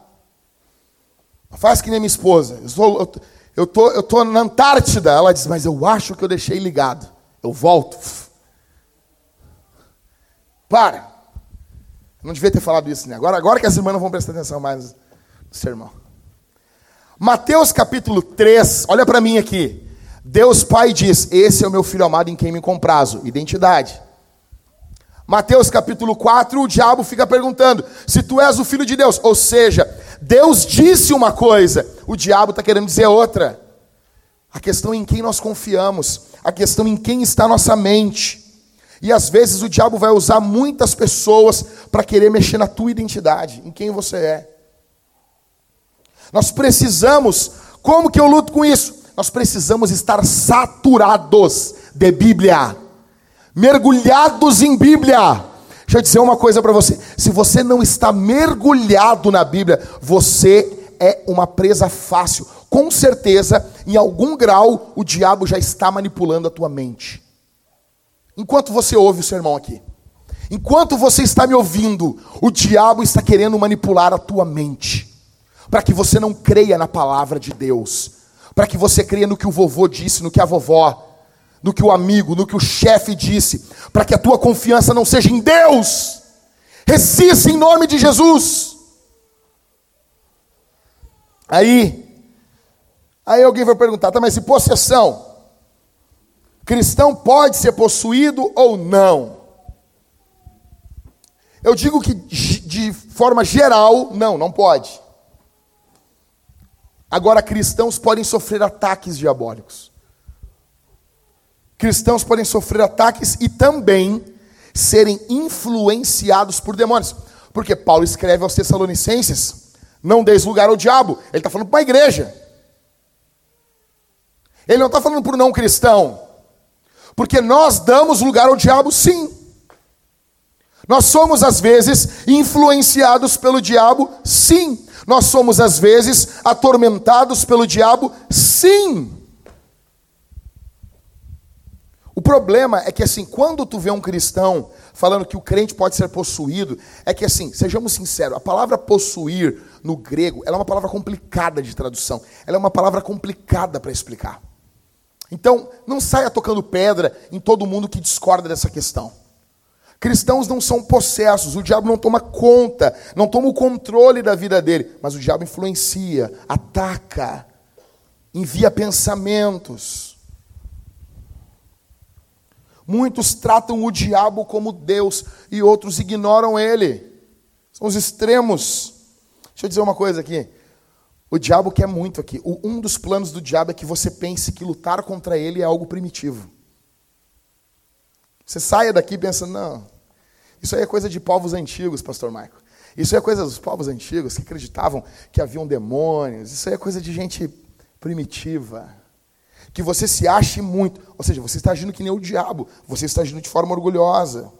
[SPEAKER 1] Faz que nem minha esposa. Eu, sou, eu, eu, tô, eu tô na Antártida. Ela diz, mas eu acho que eu deixei ligado. Eu volto. Para. Não devia ter falado isso, né? Agora, agora que as irmãs não vão prestar atenção mais sermão. Mateus capítulo 3, olha para mim aqui. Deus Pai diz: Esse é o meu filho amado em quem me comprazo. Identidade. Mateus capítulo 4, o diabo fica perguntando: se tu és o filho de Deus, ou seja, Deus disse uma coisa, o diabo está querendo dizer outra. A questão é em quem nós confiamos, a questão é em quem está nossa mente. E às vezes o diabo vai usar muitas pessoas para querer mexer na tua identidade, em quem você é. Nós precisamos, como que eu luto com isso? Nós precisamos estar saturados de Bíblia mergulhados em Bíblia. Deixa eu dizer uma coisa para você: se você não está mergulhado na Bíblia, você é uma presa fácil. Com certeza, em algum grau, o diabo já está manipulando a tua mente. Enquanto você ouve o sermão aqui, enquanto você está me ouvindo, o diabo está querendo manipular a tua mente, para que você não creia na palavra de Deus, para que você creia no que o vovô disse, no que a vovó no que o amigo, no que o chefe disse, para que a tua confiança não seja em Deus. Resista em nome de Jesus. Aí, aí alguém vai perguntar, tá, mas se possessão, cristão pode ser possuído ou não? Eu digo que de forma geral, não, não pode. Agora, cristãos podem sofrer ataques diabólicos cristãos podem sofrer ataques e também serem influenciados por demônios. Porque Paulo escreve aos Tessalonicenses: não deis lugar ao diabo. Ele está falando para a igreja. Ele não está falando para o não cristão. Porque nós damos lugar ao diabo, sim. Nós somos, às vezes, influenciados pelo diabo, sim. Nós somos, às vezes, atormentados pelo diabo, sim. O problema é que assim, quando tu vê um cristão falando que o crente pode ser possuído, é que assim, sejamos sinceros, a palavra possuir no grego, ela é uma palavra complicada de tradução. Ela é uma palavra complicada para explicar. Então, não saia tocando pedra em todo mundo que discorda dessa questão. Cristãos não são possessos, o diabo não toma conta, não toma o controle da vida dele, mas o diabo influencia, ataca, envia pensamentos. Muitos tratam o diabo como Deus e outros ignoram ele. São os extremos. Deixa eu dizer uma coisa aqui. O diabo quer muito aqui. Um dos planos do diabo é que você pense que lutar contra ele é algo primitivo. Você saia daqui pensando, não, isso aí é coisa de povos antigos, pastor Marco. Isso aí é coisa dos povos antigos que acreditavam que haviam demônios. Isso aí é coisa de gente primitiva que você se ache muito. Ou seja, você está agindo que nem o diabo, você está agindo de forma orgulhosa.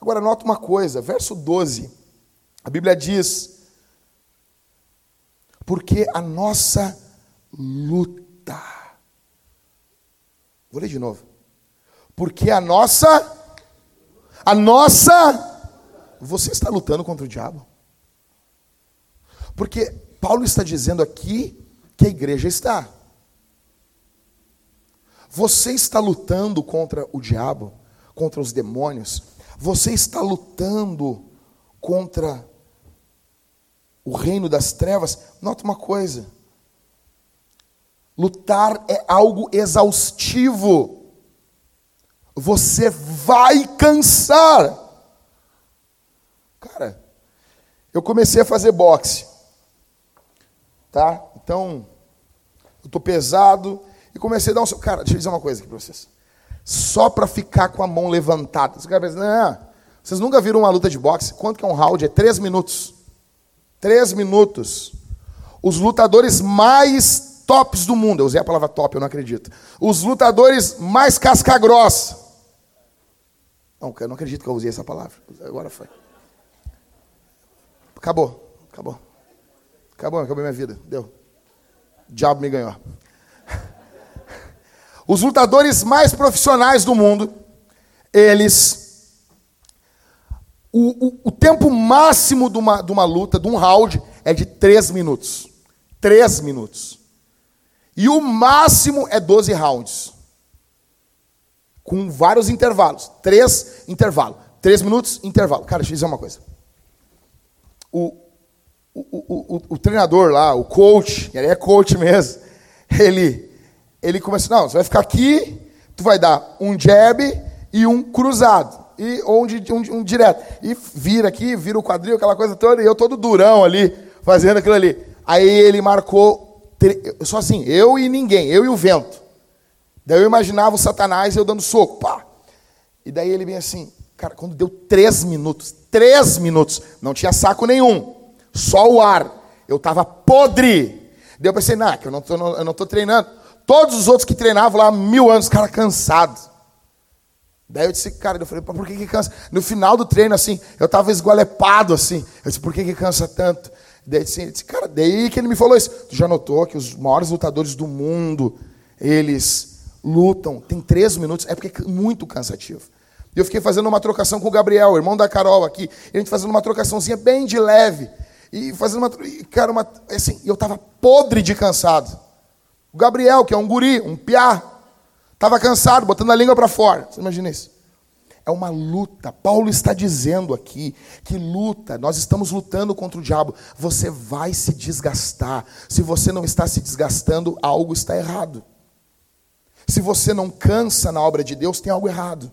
[SPEAKER 1] Agora, nota uma coisa, verso 12. A Bíblia diz: Porque a nossa luta. Vou ler de novo. Porque a nossa. A nossa. Você está lutando contra o diabo. Porque Paulo está dizendo aqui que a igreja está. Você está lutando contra o diabo, contra os demônios. Você está lutando contra o reino das trevas. Nota uma coisa: lutar é algo exaustivo. Você vai cansar. Cara, eu comecei a fazer boxe. Tá? Então, eu tô pesado, e comecei a dar um. Cara, deixa eu dizer uma coisa aqui para vocês. Só para ficar com a mão levantada. Os não, vocês nunca viram uma luta de boxe? Quanto que é um round? É três minutos. Três minutos. Os lutadores mais tops do mundo. Eu usei a palavra top, eu não acredito. Os lutadores mais casca-grossa. Não, eu não acredito que eu usei essa palavra. Agora foi. Acabou. Acabou. Acabou, acabou minha vida. Deu. O diabo me ganhou. Os lutadores mais profissionais do mundo, eles. O, o, o tempo máximo de uma, de uma luta, de um round, é de três minutos. Três minutos. E o máximo é 12 rounds. Com vários intervalos. Três intervalos. Três minutos, intervalo. Cara, deixa eu dizer uma coisa. O, o, o, o, o treinador lá, o coach, ele é coach mesmo, ele, ele começa, não, você vai ficar aqui, tu vai dar um jab e um cruzado. E, ou um, um, um direto. E vira aqui, vira o quadril, aquela coisa toda, e eu todo durão ali, fazendo aquilo ali. Aí ele marcou, só assim, eu e ninguém, eu e o vento. Daí eu imaginava o Satanás eu dando soco, pá. E daí ele vem assim, cara, quando deu três minutos, três minutos, não tinha saco nenhum, só o ar. Eu estava podre. Daí eu pensei, não, que eu não estou eu não tô treinando. Todos os outros que treinavam lá mil anos, cara cansado. Daí eu disse, cara, eu falei, por que, que cansa? No final do treino, assim, eu estava esgualepado, assim. Eu disse, por que, que cansa tanto? Daí eu disse, cara, daí que ele me falou isso. Tu já notou que os maiores lutadores do mundo, eles lutam, tem três minutos, é porque é muito cansativo. Eu fiquei fazendo uma trocação com o Gabriel, irmão da Carol aqui. E a gente fazendo uma trocaçãozinha bem de leve. E fazendo uma. Cara, uma, assim, eu estava podre de cansado. O Gabriel, que é um guri, um piá, estava cansado, botando a língua para fora. Você imagina isso? É uma luta. Paulo está dizendo aqui que luta, nós estamos lutando contra o diabo. Você vai se desgastar. Se você não está se desgastando, algo está errado. Se você não cansa na obra de Deus, tem algo errado.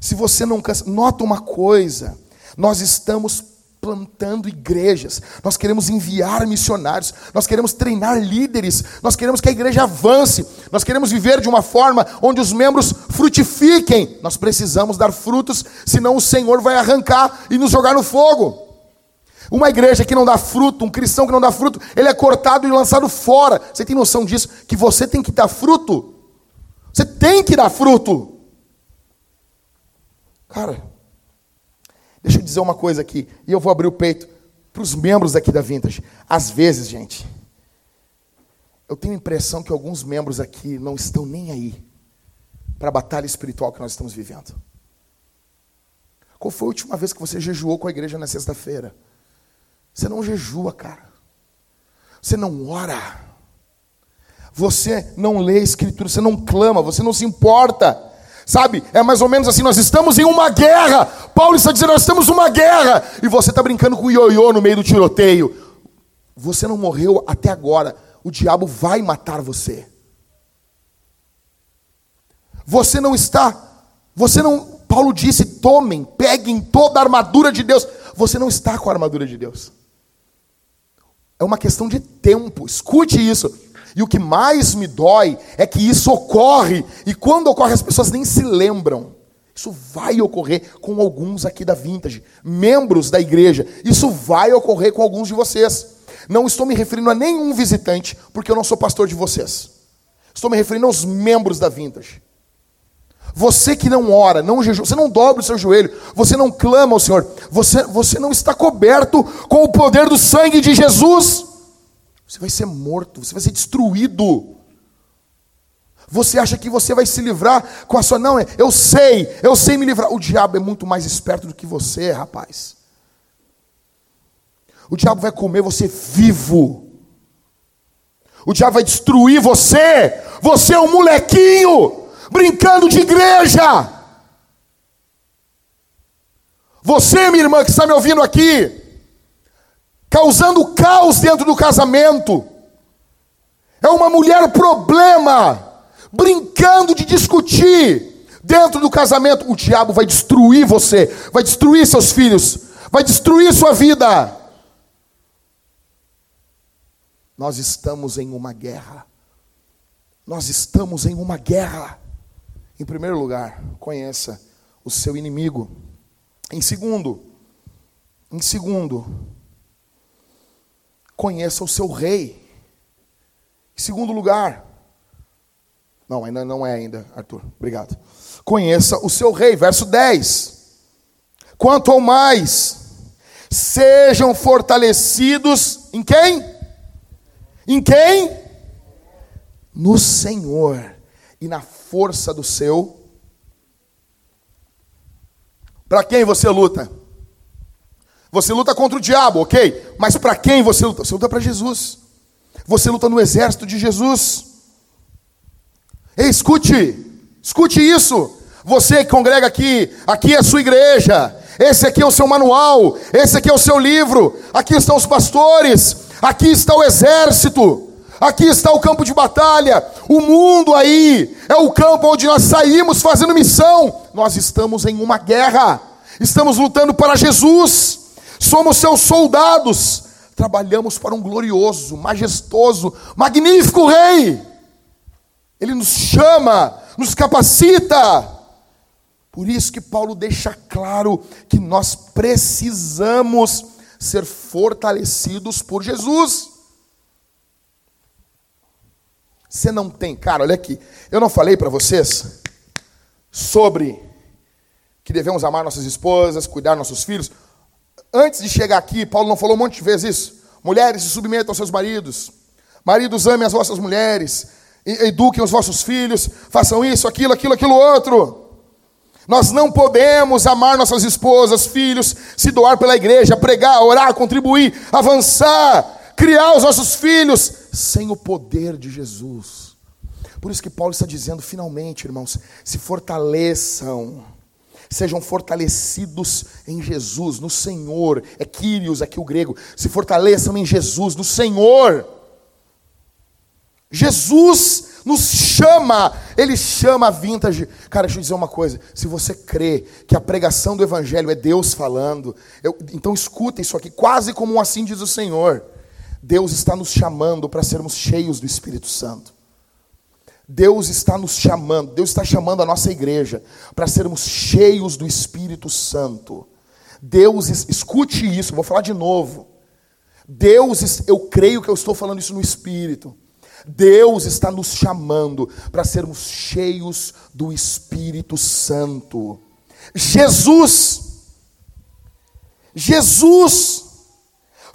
[SPEAKER 1] Se você não cansa, nota uma coisa: nós estamos plantando igrejas, nós queremos enviar missionários, nós queremos treinar líderes, nós queremos que a igreja avance, nós queremos viver de uma forma onde os membros frutifiquem. Nós precisamos dar frutos, senão o Senhor vai arrancar e nos jogar no fogo. Uma igreja que não dá fruto, um cristão que não dá fruto, ele é cortado e lançado fora. Você tem noção disso? Que você tem que dar fruto. Você tem que dar fruto. Cara, deixa eu dizer uma coisa aqui, e eu vou abrir o peito para os membros aqui da Vintage. Às vezes, gente, eu tenho a impressão que alguns membros aqui não estão nem aí para a batalha espiritual que nós estamos vivendo. Qual foi a última vez que você jejuou com a igreja na sexta-feira? Você não jejua, cara. Você não ora. Você não lê a escritura, você não clama, você não se importa. Sabe? É mais ou menos assim, nós estamos em uma guerra. Paulo está dizendo, nós estamos em uma guerra. E você está brincando com o ioiô no meio do tiroteio. Você não morreu até agora. O diabo vai matar você. Você não está, você não, Paulo disse, tomem, peguem toda a armadura de Deus. Você não está com a armadura de Deus. É uma questão de tempo. Escute isso. E o que mais me dói é que isso ocorre, e quando ocorre, as pessoas nem se lembram. Isso vai ocorrer com alguns aqui da Vintage, membros da igreja. Isso vai ocorrer com alguns de vocês. Não estou me referindo a nenhum visitante, porque eu não sou pastor de vocês. Estou me referindo aos membros da Vintage. Você que não ora, não jejua, você não dobra o seu joelho, você não clama ao Senhor, você, você não está coberto com o poder do sangue de Jesus. Você vai ser morto, você vai ser destruído. Você acha que você vai se livrar com a sua. Não, é, eu sei, eu sei me livrar. O diabo é muito mais esperto do que você, rapaz. O diabo vai comer você vivo. O diabo vai destruir você. Você é um molequinho brincando de igreja. Você, minha irmã, que está me ouvindo aqui, causando caos dentro do casamento. É uma mulher problema, brincando de discutir dentro do casamento. O diabo vai destruir você, vai destruir seus filhos, vai destruir sua vida. Nós estamos em uma guerra. Nós estamos em uma guerra. Em primeiro lugar, conheça o seu inimigo. Em segundo, em segundo, conheça o seu rei. Segundo lugar, não, ainda não é ainda, Arthur. Obrigado. Conheça o seu rei, verso 10. Quanto ao mais, sejam fortalecidos em quem? Em quem? No Senhor e na força do seu. Para quem você luta? Você luta contra o diabo, ok? Mas para quem você luta? Você luta para Jesus. Você luta no exército de Jesus. Ei, escute, escute isso. Você que congrega aqui, aqui é a sua igreja. Esse aqui é o seu manual, esse aqui é o seu livro. Aqui estão os pastores, aqui está o exército. Aqui está o campo de batalha. O mundo aí é o campo onde nós saímos fazendo missão. Nós estamos em uma guerra. Estamos lutando para Jesus. Somos seus soldados. Trabalhamos para um glorioso, majestoso, magnífico rei. Ele nos chama, nos capacita. Por isso que Paulo deixa claro que nós precisamos ser fortalecidos por Jesus. Você não tem, cara, olha aqui. Eu não falei para vocês sobre que devemos amar nossas esposas, cuidar nossos filhos. Antes de chegar aqui, Paulo não falou um monte de vezes isso. Mulheres se submetam aos seus maridos. Maridos amem as vossas mulheres eduquem os vossos filhos, façam isso, aquilo, aquilo, aquilo outro. Nós não podemos amar nossas esposas, filhos, se doar pela igreja, pregar, orar, contribuir, avançar, criar os nossos filhos, sem o poder de Jesus. Por isso que Paulo está dizendo, finalmente, irmãos, se fortaleçam, sejam fortalecidos em Jesus, no Senhor, é Kyrios aqui o grego, se fortaleçam em Jesus, no Senhor. Jesus nos chama, Ele chama a vintage. Cara, deixa eu dizer uma coisa: se você crê que a pregação do Evangelho é Deus falando, eu, então escuta isso aqui, quase como um assim diz o Senhor. Deus está nos chamando para sermos cheios do Espírito Santo. Deus está nos chamando, Deus está chamando a nossa igreja para sermos cheios do Espírito Santo. Deus, escute isso, vou falar de novo. Deus, eu creio que eu estou falando isso no Espírito. Deus está nos chamando para sermos cheios do Espírito Santo. Jesus, Jesus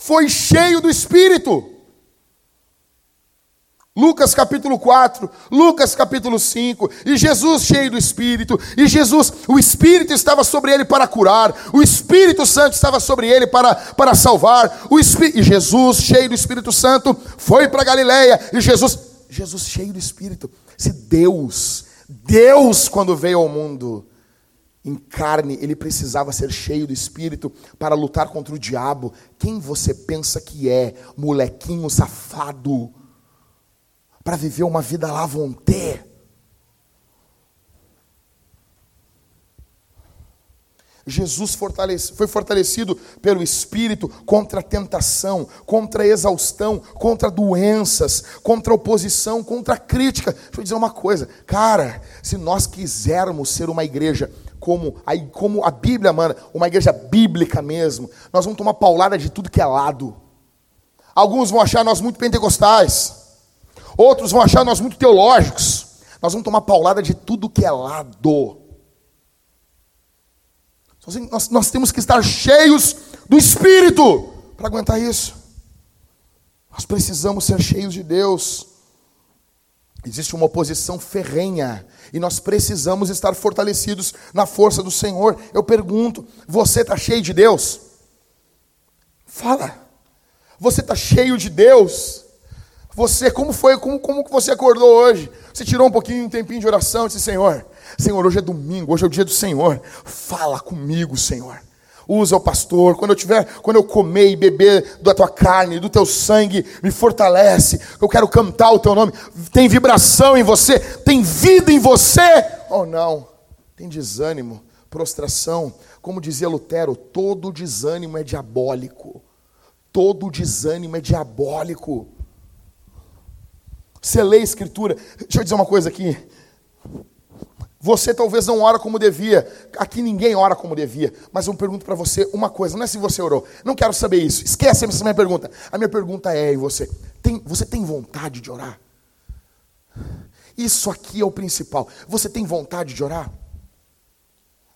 [SPEAKER 1] foi cheio do Espírito. Lucas capítulo 4, Lucas capítulo 5, e Jesus cheio do Espírito, e Jesus, o Espírito estava sobre ele para curar, o Espírito Santo estava sobre ele para, para salvar, o Espírito, e Jesus cheio do Espírito Santo foi para Galiléia e Jesus, Jesus cheio do Espírito, se Deus, Deus quando veio ao mundo, em carne, ele precisava ser cheio do Espírito para lutar contra o diabo, quem você pensa que é, molequinho safado, para viver uma vida lá vontade. Jesus foi fortalecido pelo Espírito contra a tentação, contra a exaustão, contra doenças, contra a oposição, contra a crítica. Deixa eu dizer uma coisa, cara, se nós quisermos ser uma igreja como a, como a Bíblia manda, uma igreja bíblica mesmo, nós vamos tomar paulada de tudo que é lado. Alguns vão achar nós muito pentecostais. Outros vão achar nós muito teológicos. Nós vamos tomar paulada de tudo que é lado. Nós, nós temos que estar cheios do Espírito para aguentar isso. Nós precisamos ser cheios de Deus. Existe uma oposição ferrenha e nós precisamos estar fortalecidos na força do Senhor. Eu pergunto: você está cheio de Deus? Fala. Você está cheio de Deus? Você, como foi, como, como que você acordou hoje? Você tirou um pouquinho, um tempinho de oração e disse, Senhor, Senhor, hoje é domingo, hoje é o dia do Senhor. Fala comigo, Senhor. Usa o pastor, quando eu tiver, quando eu comer e beber da tua carne, do teu sangue, me fortalece. Eu quero cantar o teu nome. Tem vibração em você, tem vida em você. Oh não, tem desânimo, prostração. Como dizia Lutero, todo desânimo é diabólico. Todo desânimo é diabólico. Você lê a Escritura. Deixa eu dizer uma coisa aqui. Você talvez não ora como devia. Aqui ninguém ora como devia. Mas eu pergunto para você uma coisa. Não é se você orou. Não quero saber isso. Esquece essa minha pergunta. A minha pergunta é: e você? Tem, você tem vontade de orar? Isso aqui é o principal. Você tem vontade de orar?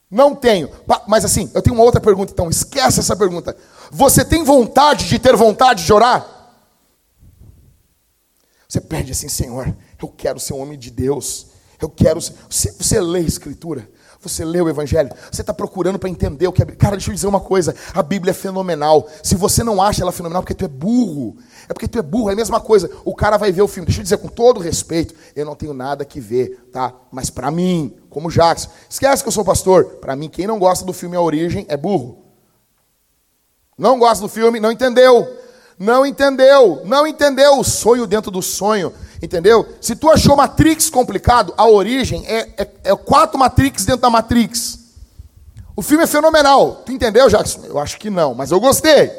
[SPEAKER 1] Não tenho. Mas assim, eu tenho uma outra pergunta, então esquece essa pergunta. Você tem vontade de ter vontade de orar? Você pede assim, Senhor, eu quero ser um homem de Deus. Eu quero. Você, você lê a Escritura? Você lê o Evangelho? Você está procurando para entender o que é. Cara, deixa eu dizer uma coisa: a Bíblia é fenomenal. Se você não acha ela fenomenal, é porque tu é burro. É porque tu é burro. É a mesma coisa. O cara vai ver o filme. Deixa eu dizer com todo respeito: eu não tenho nada que ver, tá? Mas para mim, como Jackson, esquece que eu sou pastor. Para mim, quem não gosta do filme A Origem é burro. Não gosta do filme, não entendeu. Não entendeu. Não entendeu o sonho dentro do sonho. Entendeu? Se tu achou Matrix complicado, a origem é, é, é quatro Matrix dentro da Matrix. O filme é fenomenal. Tu entendeu, Jackson? Eu acho que não, mas eu gostei.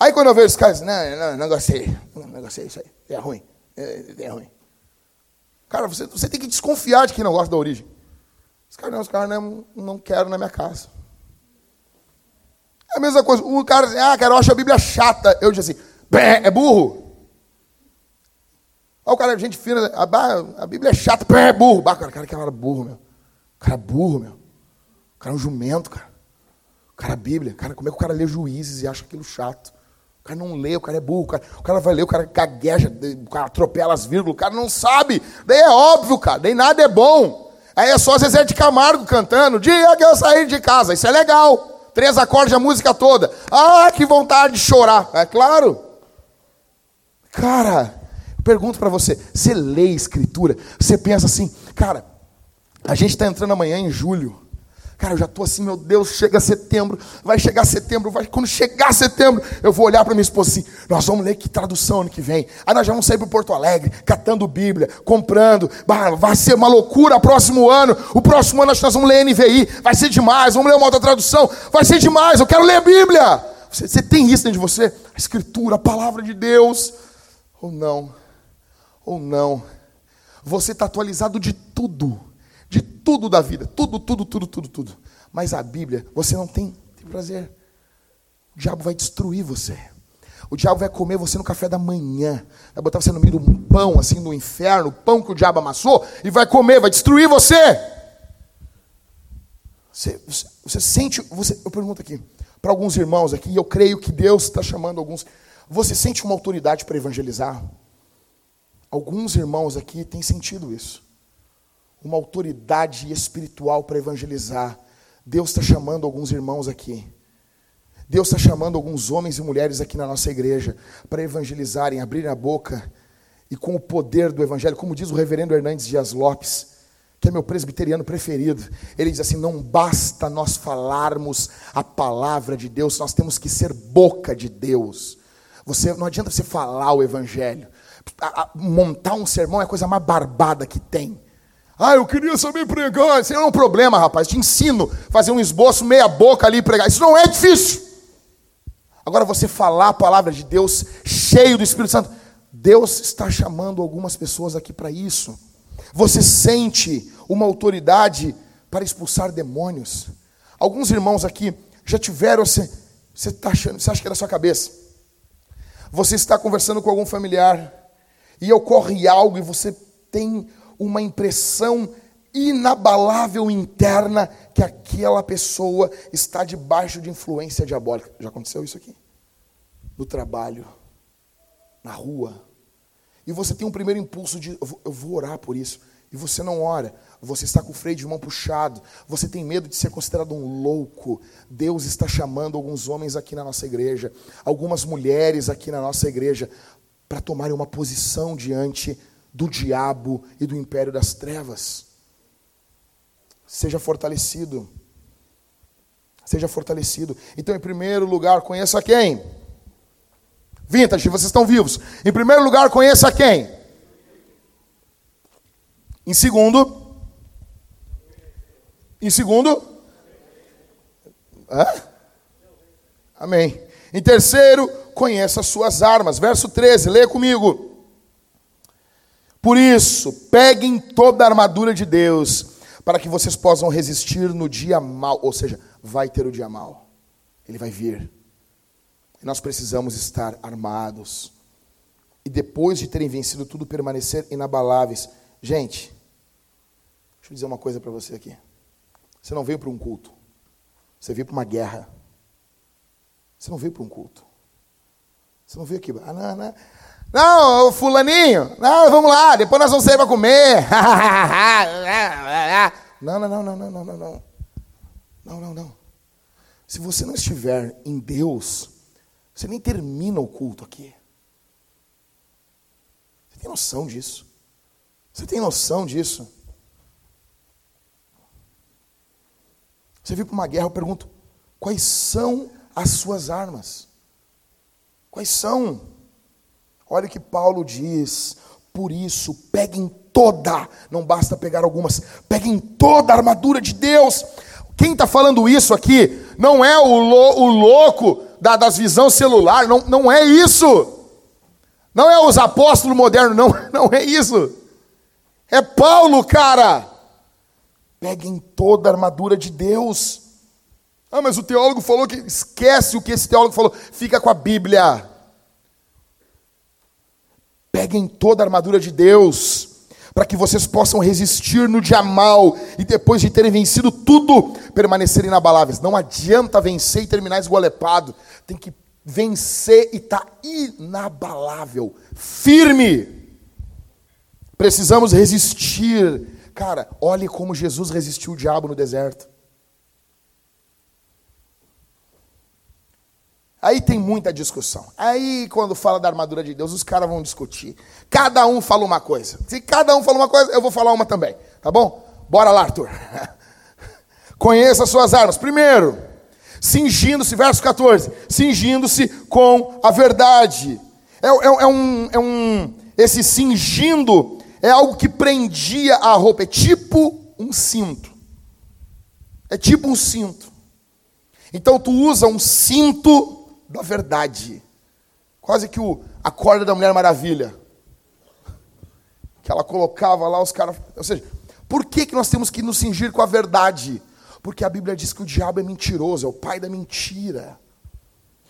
[SPEAKER 1] Aí quando eu vejo os caras, não, não, não gostei. Não gostei isso aí. É ruim. É, é ruim. Cara, você, você tem que desconfiar de quem não gosta da origem. Os caras não, os caras não, não quero na minha casa. É a mesma coisa. O cara diz, ah, cara, eu acho a Bíblia chata. Eu digo assim, é burro. Olha o cara, gente fina, a, a Bíblia é chata, é burro. Bah, cara, cara, que cara burro, meu. Cara burro, meu. O cara é um jumento, cara. O cara é Bíblia. Cara, como é que o cara lê juízes e acha aquilo chato? O cara não lê, o cara é burro. O cara, o cara vai ler, o cara gagueja, o cara atropela as vírgulas, o cara não sabe. Daí é óbvio, cara. Daí nada é bom. Aí é só Zezé de Camargo cantando. Dia que eu saí de casa. Isso é legal. Três acordes, a música toda. Ah, que vontade de chorar. É claro. Cara, Pergunto para você: você lê escritura? Você pensa assim, cara, a gente está entrando amanhã em julho. Cara, eu já estou assim, meu Deus, chega setembro, vai chegar setembro, vai, quando chegar setembro, eu vou olhar para minha esposa assim, nós vamos ler que tradução ano que vem. Aí nós já vamos sair para Porto Alegre, catando Bíblia, comprando, vai ser uma loucura próximo ano, o próximo ano nós vamos ler NVI, vai ser demais, vamos ler uma outra tradução, vai ser demais, eu quero ler a Bíblia. Você, você tem isso dentro de você? A Escritura, a palavra de Deus, ou não? ou não. Você está atualizado de tudo, de tudo da vida, tudo, tudo, tudo, tudo, tudo. Mas a Bíblia, você não tem, tem prazer. O diabo vai destruir você. O diabo vai comer você no café da manhã, vai botar você no meio de um pão, assim, no inferno, o pão que o diabo amassou, e vai comer, vai destruir você. Você, você, você sente, você, eu pergunto aqui, para alguns irmãos aqui, e eu creio que Deus está chamando alguns, você sente uma autoridade para evangelizar? Alguns irmãos aqui têm sentido isso. Uma autoridade espiritual para evangelizar. Deus está chamando alguns irmãos aqui. Deus está chamando alguns homens e mulheres aqui na nossa igreja para evangelizarem, abrirem a boca e com o poder do evangelho, como diz o reverendo Hernandes Dias Lopes, que é meu presbiteriano preferido, ele diz assim: não basta nós falarmos a palavra de Deus, nós temos que ser boca de Deus. Você não adianta você falar o evangelho, a, a, montar um sermão é a coisa mais barbada que tem. Ah, eu queria saber pregar. Isso não é um problema, rapaz. Te ensino a fazer um esboço, meia boca ali e pregar. Isso não é difícil. Agora você falar a palavra de Deus cheio do Espírito Santo. Deus está chamando algumas pessoas aqui para isso. Você sente uma autoridade para expulsar demônios. Alguns irmãos aqui já tiveram. Você, você, tá achando, você acha que é da sua cabeça? Você está conversando com algum familiar e ocorre algo e você tem uma impressão inabalável interna que aquela pessoa está debaixo de influência diabólica. Já aconteceu isso aqui? No trabalho, na rua. E você tem um primeiro impulso de eu vou, orar por isso. E você não ora, você está com o freio de mão puxado, você tem medo de ser considerado um louco. Deus está chamando alguns homens aqui na nossa igreja, algumas mulheres aqui na nossa igreja, para tomarem uma posição diante do diabo e do império das trevas. Seja fortalecido. Seja fortalecido. Então, em primeiro lugar, conheça quem? Vintage, vocês estão vivos. Em primeiro lugar, conheça quem? Em segundo. Em segundo. Hã? Amém. Em terceiro, conheça as suas armas. Verso 13, leia comigo. Por isso, peguem toda a armadura de Deus, para que vocês possam resistir no dia mal. Ou seja, vai ter o dia mal. Ele vai vir. E nós precisamos estar armados. e depois de terem vencido tudo, permanecer inabaláveis. Gente, deixa eu dizer uma coisa para você aqui. Você não veio para um culto, você veio para uma guerra. Você não veio para um culto. Você não veio aqui. Ah, não, não. Não, fulaninho, não, vamos lá, depois nós vamos sair para comer. não, não, não, não, não, não, não. Não, não, não. Se você não estiver em Deus, você nem termina o culto aqui. Você tem noção disso? Você tem noção disso? Você viu para uma guerra, eu pergunto: quais são as suas armas? Quais são? Olha o que Paulo diz. Por isso, peguem toda, não basta pegar algumas, peguem toda a armadura de Deus. Quem está falando isso aqui não é o, o louco da, das visões celular, não, não é isso. Não é os apóstolos modernos, não, não é isso. É Paulo, cara. Peguem toda a armadura de Deus. Ah, mas o teólogo falou que. Esquece o que esse teólogo falou. Fica com a Bíblia. Peguem toda a armadura de Deus, para que vocês possam resistir no dia mal e depois de terem vencido tudo, permanecerem inabaláveis. Não adianta vencer e terminar esgolepado. Tem que vencer e estar tá inabalável, firme. Precisamos resistir. Cara, olhe como Jesus resistiu o diabo no deserto. Aí tem muita discussão. Aí, quando fala da armadura de Deus, os caras vão discutir. Cada um fala uma coisa. Se cada um fala uma coisa, eu vou falar uma também. Tá bom? Bora lá, Arthur. Conheça as suas armas. Primeiro, cingindo-se, verso 14: cingindo-se com a verdade. É, é, é, um, é um. Esse cingindo é algo que prendia a roupa. É tipo um cinto. É tipo um cinto. Então tu usa um cinto da verdade. Quase que o, a corda da Mulher Maravilha. Que ela colocava lá os caras. Ou seja, por que, que nós temos que nos cingir com a verdade? Porque a Bíblia diz que o diabo é mentiroso, é o pai da mentira.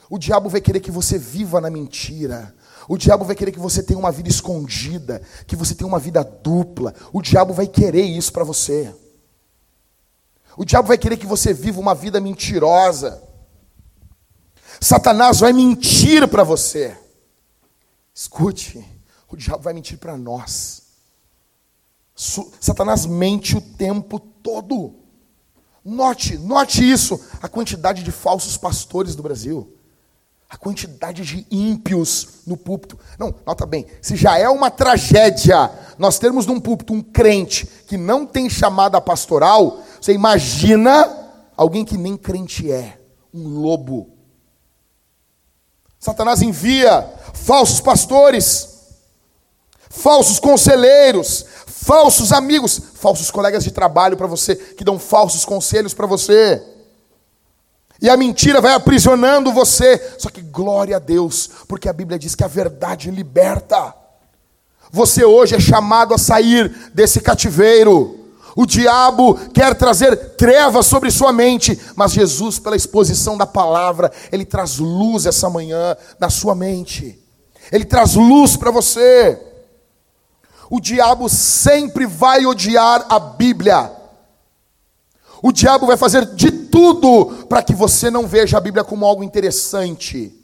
[SPEAKER 1] O diabo vai querer que você viva na mentira. O diabo vai querer que você tenha uma vida escondida, que você tenha uma vida dupla. O diabo vai querer isso para você. O diabo vai querer que você viva uma vida mentirosa. Satanás vai mentir para você. Escute, o diabo vai mentir para nós. Satanás mente o tempo todo. Note, note isso, a quantidade de falsos pastores do Brasil. A quantidade de ímpios no púlpito. Não, nota bem, se já é uma tragédia nós termos num púlpito um crente que não tem chamada pastoral, você imagina alguém que nem crente é, um lobo Satanás envia falsos pastores, falsos conselheiros, falsos amigos, falsos colegas de trabalho para você, que dão falsos conselhos para você. E a mentira vai aprisionando você. Só que glória a Deus, porque a Bíblia diz que a verdade liberta. Você hoje é chamado a sair desse cativeiro. O diabo quer trazer trevas sobre sua mente, mas Jesus, pela exposição da palavra, ele traz luz essa manhã na sua mente. Ele traz luz para você. O diabo sempre vai odiar a Bíblia. O diabo vai fazer de tudo para que você não veja a Bíblia como algo interessante.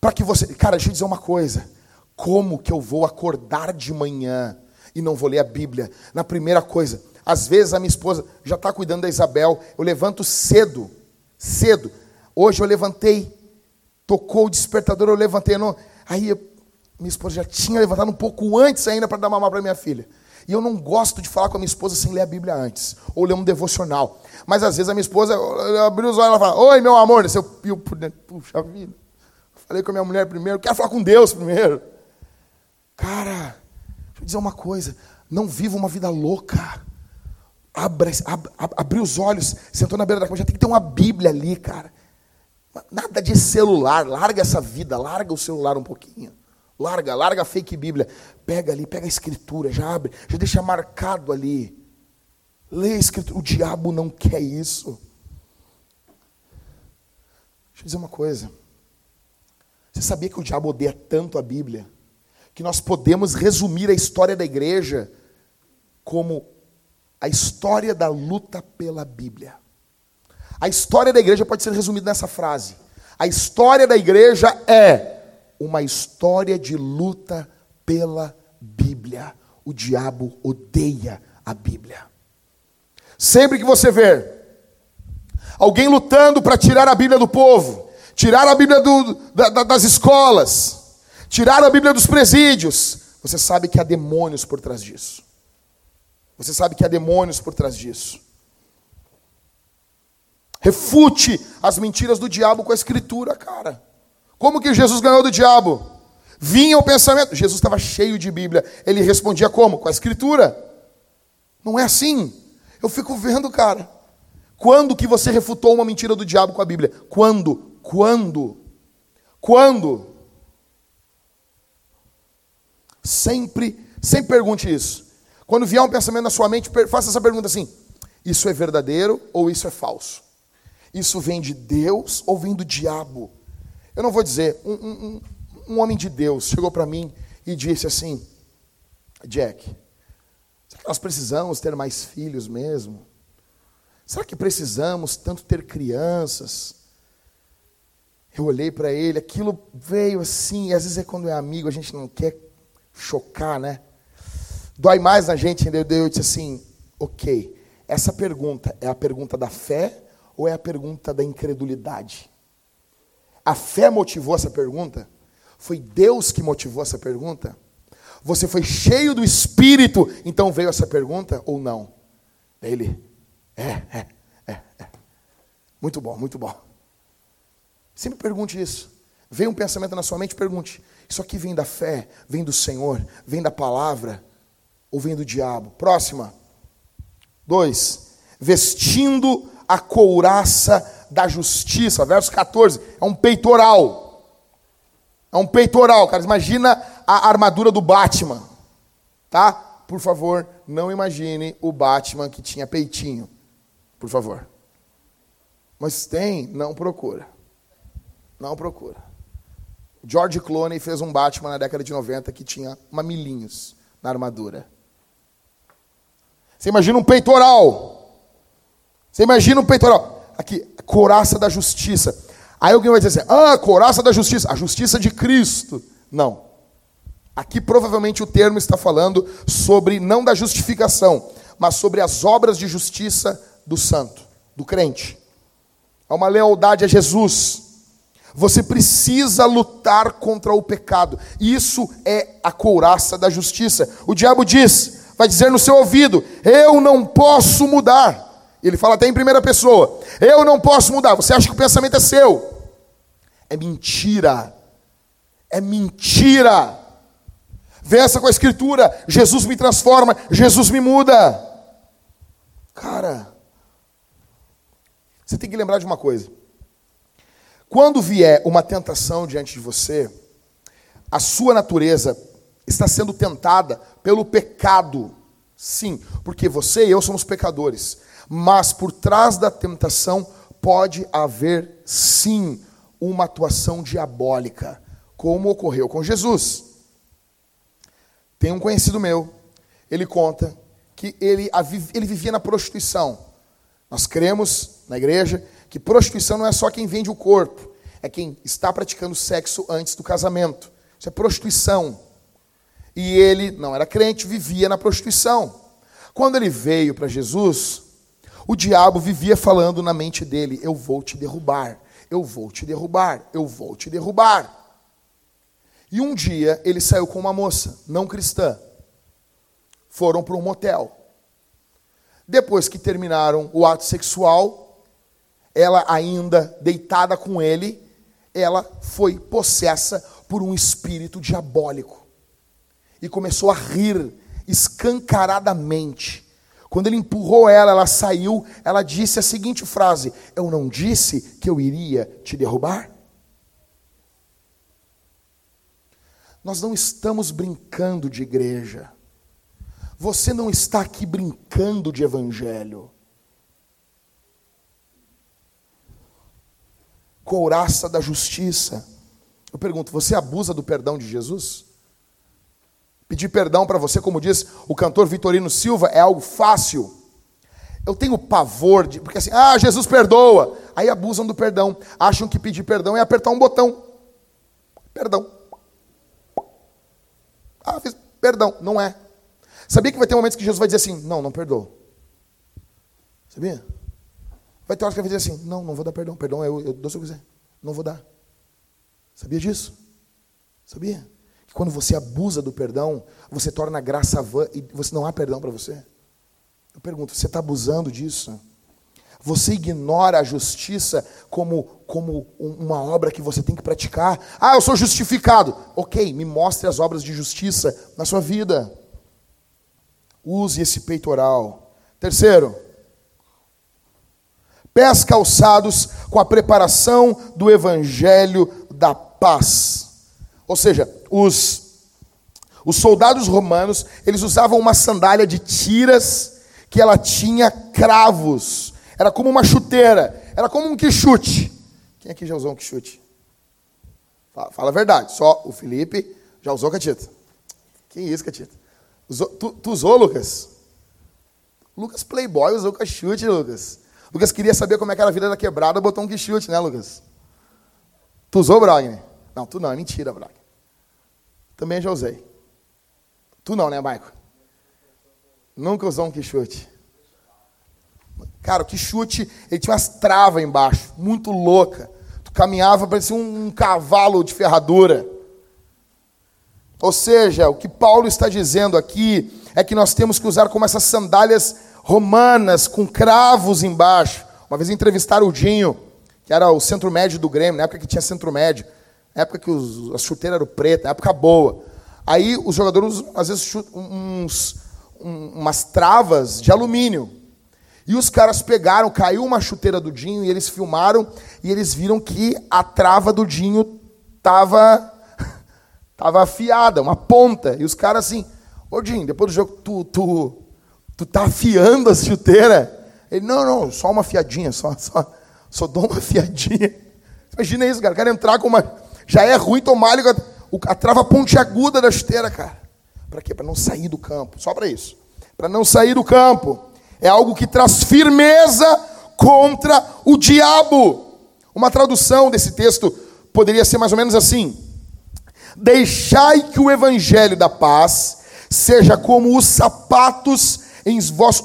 [SPEAKER 1] Para que você. Cara, deixa eu dizer uma coisa. Como que eu vou acordar de manhã e não vou ler a Bíblia. Na primeira coisa, às vezes a minha esposa já está cuidando da Isabel, eu levanto cedo, cedo. Hoje eu levantei, tocou o despertador, eu levantei, não, aí eu, minha esposa já tinha levantado um pouco antes ainda para dar mamar para minha filha. E eu não gosto de falar com a minha esposa sem ler a Bíblia antes, ou ler um devocional. Mas às vezes a minha esposa abriu os olhos e fala: Oi, meu amor. Eu, eu, puxa vida. Falei com a minha mulher primeiro, quero falar com Deus primeiro. Cara, eu dizer uma coisa: não viva uma vida louca. Abra, ab, ab, os olhos, sentou na beira da cama, já tem que ter uma Bíblia ali, cara. Nada de celular, larga essa vida, larga o celular um pouquinho. Larga, larga a fake Bíblia. Pega ali, pega a escritura, já abre, já deixa marcado ali. Lê a escritura. O diabo não quer isso. Deixa eu dizer uma coisa. Você sabia que o diabo odeia tanto a Bíblia? Que nós podemos resumir a história da igreja como a história da luta pela Bíblia. A história da igreja pode ser resumida nessa frase: a história da igreja é uma história de luta pela Bíblia. O diabo odeia a Bíblia. Sempre que você ver alguém lutando para tirar a Bíblia do povo, tirar a Bíblia do, da, das escolas, tirar a Bíblia dos presídios, você sabe que há demônios por trás disso. Você sabe que há demônios por trás disso. Refute as mentiras do diabo com a escritura, cara. Como que Jesus ganhou do diabo? Vinha o pensamento. Jesus estava cheio de Bíblia. Ele respondia como? Com a escritura. Não é assim. Eu fico vendo, cara. Quando que você refutou uma mentira do diabo com a Bíblia? Quando? Quando? Quando? Sempre, sempre pergunte isso. Quando vier um pensamento na sua mente, faça essa pergunta assim: isso é verdadeiro ou isso é falso? Isso vem de Deus ou vem do diabo? Eu não vou dizer, um, um, um homem de Deus chegou para mim e disse assim: Jack, será que nós precisamos ter mais filhos mesmo? Será que precisamos tanto ter crianças? Eu olhei para ele, aquilo veio assim, e às vezes é quando é amigo, a gente não quer chocar, né? Dói mais na gente, entendeu? Eu disse assim: ok, essa pergunta é a pergunta da fé ou é a pergunta da incredulidade? A fé motivou essa pergunta? Foi Deus que motivou essa pergunta? Você foi cheio do Espírito, então veio essa pergunta ou não? Ele, é, é, é, é. Muito bom, muito bom. Sempre pergunte isso. Vem um pensamento na sua mente, pergunte: Isso aqui vem da fé, vem do Senhor, vem da palavra? ou vem do diabo? Próxima. Dois. Vestindo a couraça da justiça. Verso 14. É um peitoral. É um peitoral, cara. Imagina a armadura do Batman. Tá? Por favor, não imagine o Batman que tinha peitinho. Por favor. Mas tem, não procura. Não procura. George Clooney fez um Batman na década de 90 que tinha mamilinhos na armadura. Você imagina um peitoral. Você imagina um peitoral. Aqui, coraça da justiça. Aí alguém vai dizer assim: ah, coraça da justiça, a justiça de Cristo. Não. Aqui provavelmente o termo está falando sobre, não da justificação, mas sobre as obras de justiça do santo, do crente. Há uma lealdade a Jesus. Você precisa lutar contra o pecado. Isso é a couraça da justiça. O diabo diz: vai dizer no seu ouvido: Eu não posso mudar. Ele fala até em primeira pessoa: Eu não posso mudar. Você acha que o pensamento é seu? É mentira. É mentira. Vença com a escritura: Jesus me transforma, Jesus me muda. Cara, você tem que lembrar de uma coisa. Quando vier uma tentação diante de você, a sua natureza está sendo tentada pelo pecado. Sim, porque você e eu somos pecadores. Mas por trás da tentação pode haver, sim, uma atuação diabólica, como ocorreu com Jesus. Tem um conhecido meu, ele conta que ele, ele vivia na prostituição. Nós cremos na igreja que prostituição não é só quem vende o corpo, é quem está praticando sexo antes do casamento. Isso é prostituição e ele não era crente, vivia na prostituição. Quando ele veio para Jesus, o diabo vivia falando na mente dele: Eu vou te derrubar, eu vou te derrubar, eu vou te derrubar. E um dia ele saiu com uma moça, não cristã. Foram para um motel. Depois que terminaram o ato sexual, ela ainda deitada com ele, ela foi possessa por um espírito diabólico e começou a rir escancaradamente. Quando ele empurrou ela, ela saiu, ela disse a seguinte frase: Eu não disse que eu iria te derrubar? Nós não estamos brincando de igreja. Você não está aqui brincando de evangelho. Couraça da justiça. Eu pergunto, você abusa do perdão de Jesus? Pedir perdão para você, como diz o cantor Vitorino Silva, é algo fácil. Eu tenho pavor de. Porque assim, ah, Jesus perdoa. Aí abusam do perdão. Acham que pedir perdão é apertar um botão. Perdão. Ah, fiz perdão. Não é. Sabia que vai ter momentos que Jesus vai dizer assim: não, não perdoa. Sabia? Vai ter horas que vai dizer assim: não, não vou dar perdão. Perdão eu, eu dou se eu quiser. Não vou dar. Sabia disso? Sabia? Que quando você abusa do perdão, você torna a graça vã e você não há perdão para você. Eu pergunto, você está abusando disso? Você ignora a justiça como, como uma obra que você tem que praticar. Ah, eu sou justificado. Ok, me mostre as obras de justiça na sua vida. Use esse peitoral. Terceiro, pés calçados com a preparação do evangelho da paz. Ou seja, os, os soldados romanos, eles usavam uma sandália de tiras que ela tinha cravos. Era como uma chuteira, era como um quichute. Quem aqui já usou um quichute? Fala, fala a verdade, só o Felipe já usou catita. Que isso, catita? Usou, tu, tu usou, Lucas? Lucas Playboy usou quichute, Lucas. Lucas queria saber como é que era a vida da quebrada, botou um quichute, né, Lucas? Tu usou, Brogner? Não, tu não, é mentira, Brogner. Também já usei. Tu não, né, Maico? Nunca usou um quichute. Cara, o quichute, ele tinha umas travas embaixo, muito louca. Tu caminhava, parecia um, um cavalo de ferradura. Ou seja, o que Paulo está dizendo aqui é que nós temos que usar como essas sandálias romanas com cravos embaixo. Uma vez entrevistaram o Dinho, que era o centro médio do Grêmio, na época que tinha centro médio, na época que os, a chuteira era preta, na época boa. Aí os jogadores, às vezes, uns, um, umas travas de alumínio. E os caras pegaram, caiu uma chuteira do Dinho e eles filmaram e eles viram que a trava do Dinho tava, tava afiada, uma ponta. E os caras assim, ô Dinho, depois do jogo, tu, tu, tu tá afiando a chuteira? Ele, não, não, só uma fiadinha, só, só, só dou uma fiadinha. Imagina isso, cara. Quero entrar com uma. Já é ruim tomar a, a trava pontiaguda da chuteira, cara. Para quê? Para não sair do campo. Só para isso. Para não sair do campo. É algo que traz firmeza contra o diabo. Uma tradução desse texto poderia ser mais ou menos assim: Deixai que o evangelho da paz seja como os sapatos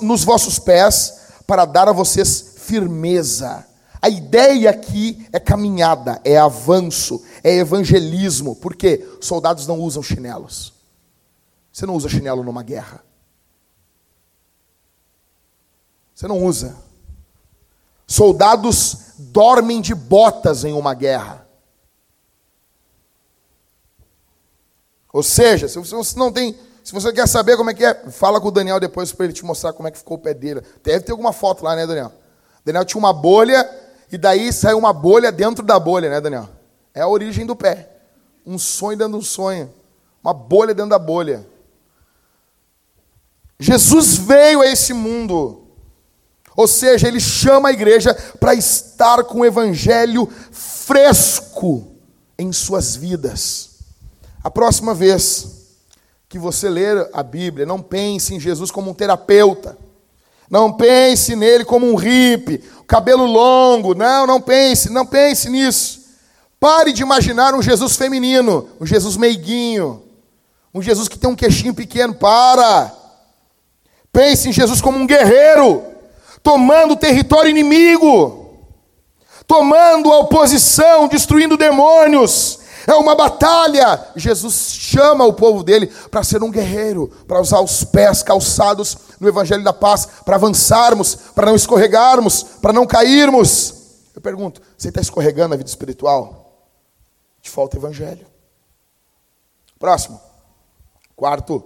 [SPEAKER 1] nos vossos pés, para dar a vocês firmeza. A ideia aqui é caminhada, é avanço, é evangelismo. Por quê? Soldados não usam chinelos. Você não usa chinelo numa guerra. Você não usa. Soldados dormem de botas em uma guerra. Ou seja, se você não tem, se você quer saber como é que é, fala com o Daniel depois para ele te mostrar como é que ficou o pé dele. Deve ter alguma foto lá, né, Daniel? Daniel tinha uma bolha e daí saiu uma bolha dentro da bolha, né, Daniel? É a origem do pé. Um sonho dentro de um sonho. Uma bolha dentro da bolha. Jesus veio a esse mundo. Ou seja, ele chama a igreja para estar com o evangelho fresco em suas vidas. A próxima vez que você ler a Bíblia, não pense em Jesus como um terapeuta. Não pense nele como um hippie, cabelo longo. Não, não pense, não pense nisso. Pare de imaginar um Jesus feminino, um Jesus meiguinho, um Jesus que tem um queixinho pequeno. Para. Pense em Jesus como um guerreiro, tomando território inimigo, tomando a oposição, destruindo demônios, é uma batalha. Jesus chama o povo dele para ser um guerreiro, para usar os pés calçados no Evangelho da Paz, para avançarmos, para não escorregarmos, para não cairmos. Eu pergunto: você está escorregando na vida espiritual? Te falta Evangelho. Próximo. Quarto.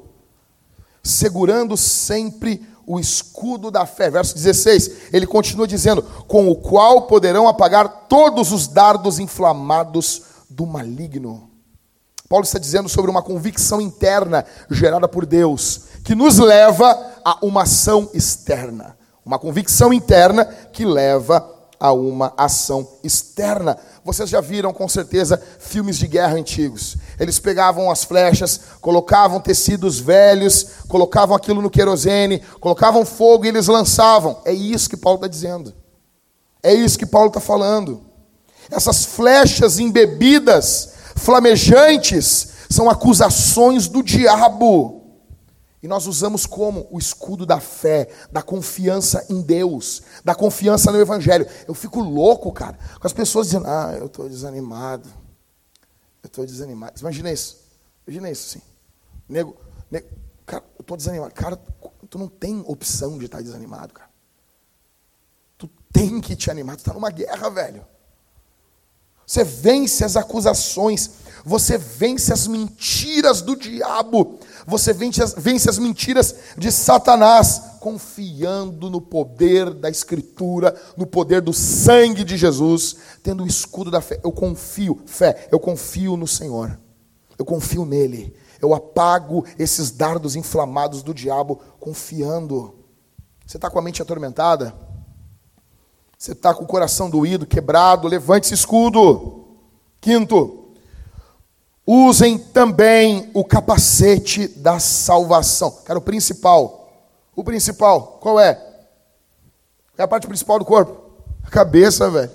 [SPEAKER 1] Segurando sempre o escudo da fé. Verso 16, ele continua dizendo: Com o qual poderão apagar todos os dardos inflamados do maligno. Paulo está dizendo sobre uma convicção interna gerada por Deus, que nos leva a uma ação externa. Uma convicção interna que leva a uma ação externa. Vocês já viram com certeza filmes de guerra antigos. Eles pegavam as flechas, colocavam tecidos velhos, colocavam aquilo no querosene, colocavam fogo e eles lançavam. É isso que Paulo está dizendo. É isso que Paulo está falando. Essas flechas embebidas, flamejantes, são acusações do diabo. E nós usamos como o escudo da fé, da confiança em Deus, da confiança no Evangelho. Eu fico louco, cara, com as pessoas dizendo: Ah, eu estou desanimado. Eu estou desanimado. Imagina isso. Imagina isso, assim. Nego, nego cara, eu estou desanimado. Cara, tu não tem opção de estar desanimado, cara. Tu tem que te animar. Tu está numa guerra, velho. Você vence as acusações, você vence as mentiras do diabo, você vence as, vence as mentiras de Satanás, confiando no poder da Escritura, no poder do sangue de Jesus, tendo o escudo da fé. Eu confio, fé, eu confio no Senhor, eu confio nele, eu apago esses dardos inflamados do diabo, confiando. Você está com a mente atormentada? Você está com o coração doído, quebrado, levante esse escudo. Quinto, usem também o capacete da salvação. Cara, o principal. O principal, qual é? É a parte principal do corpo. A cabeça, velho.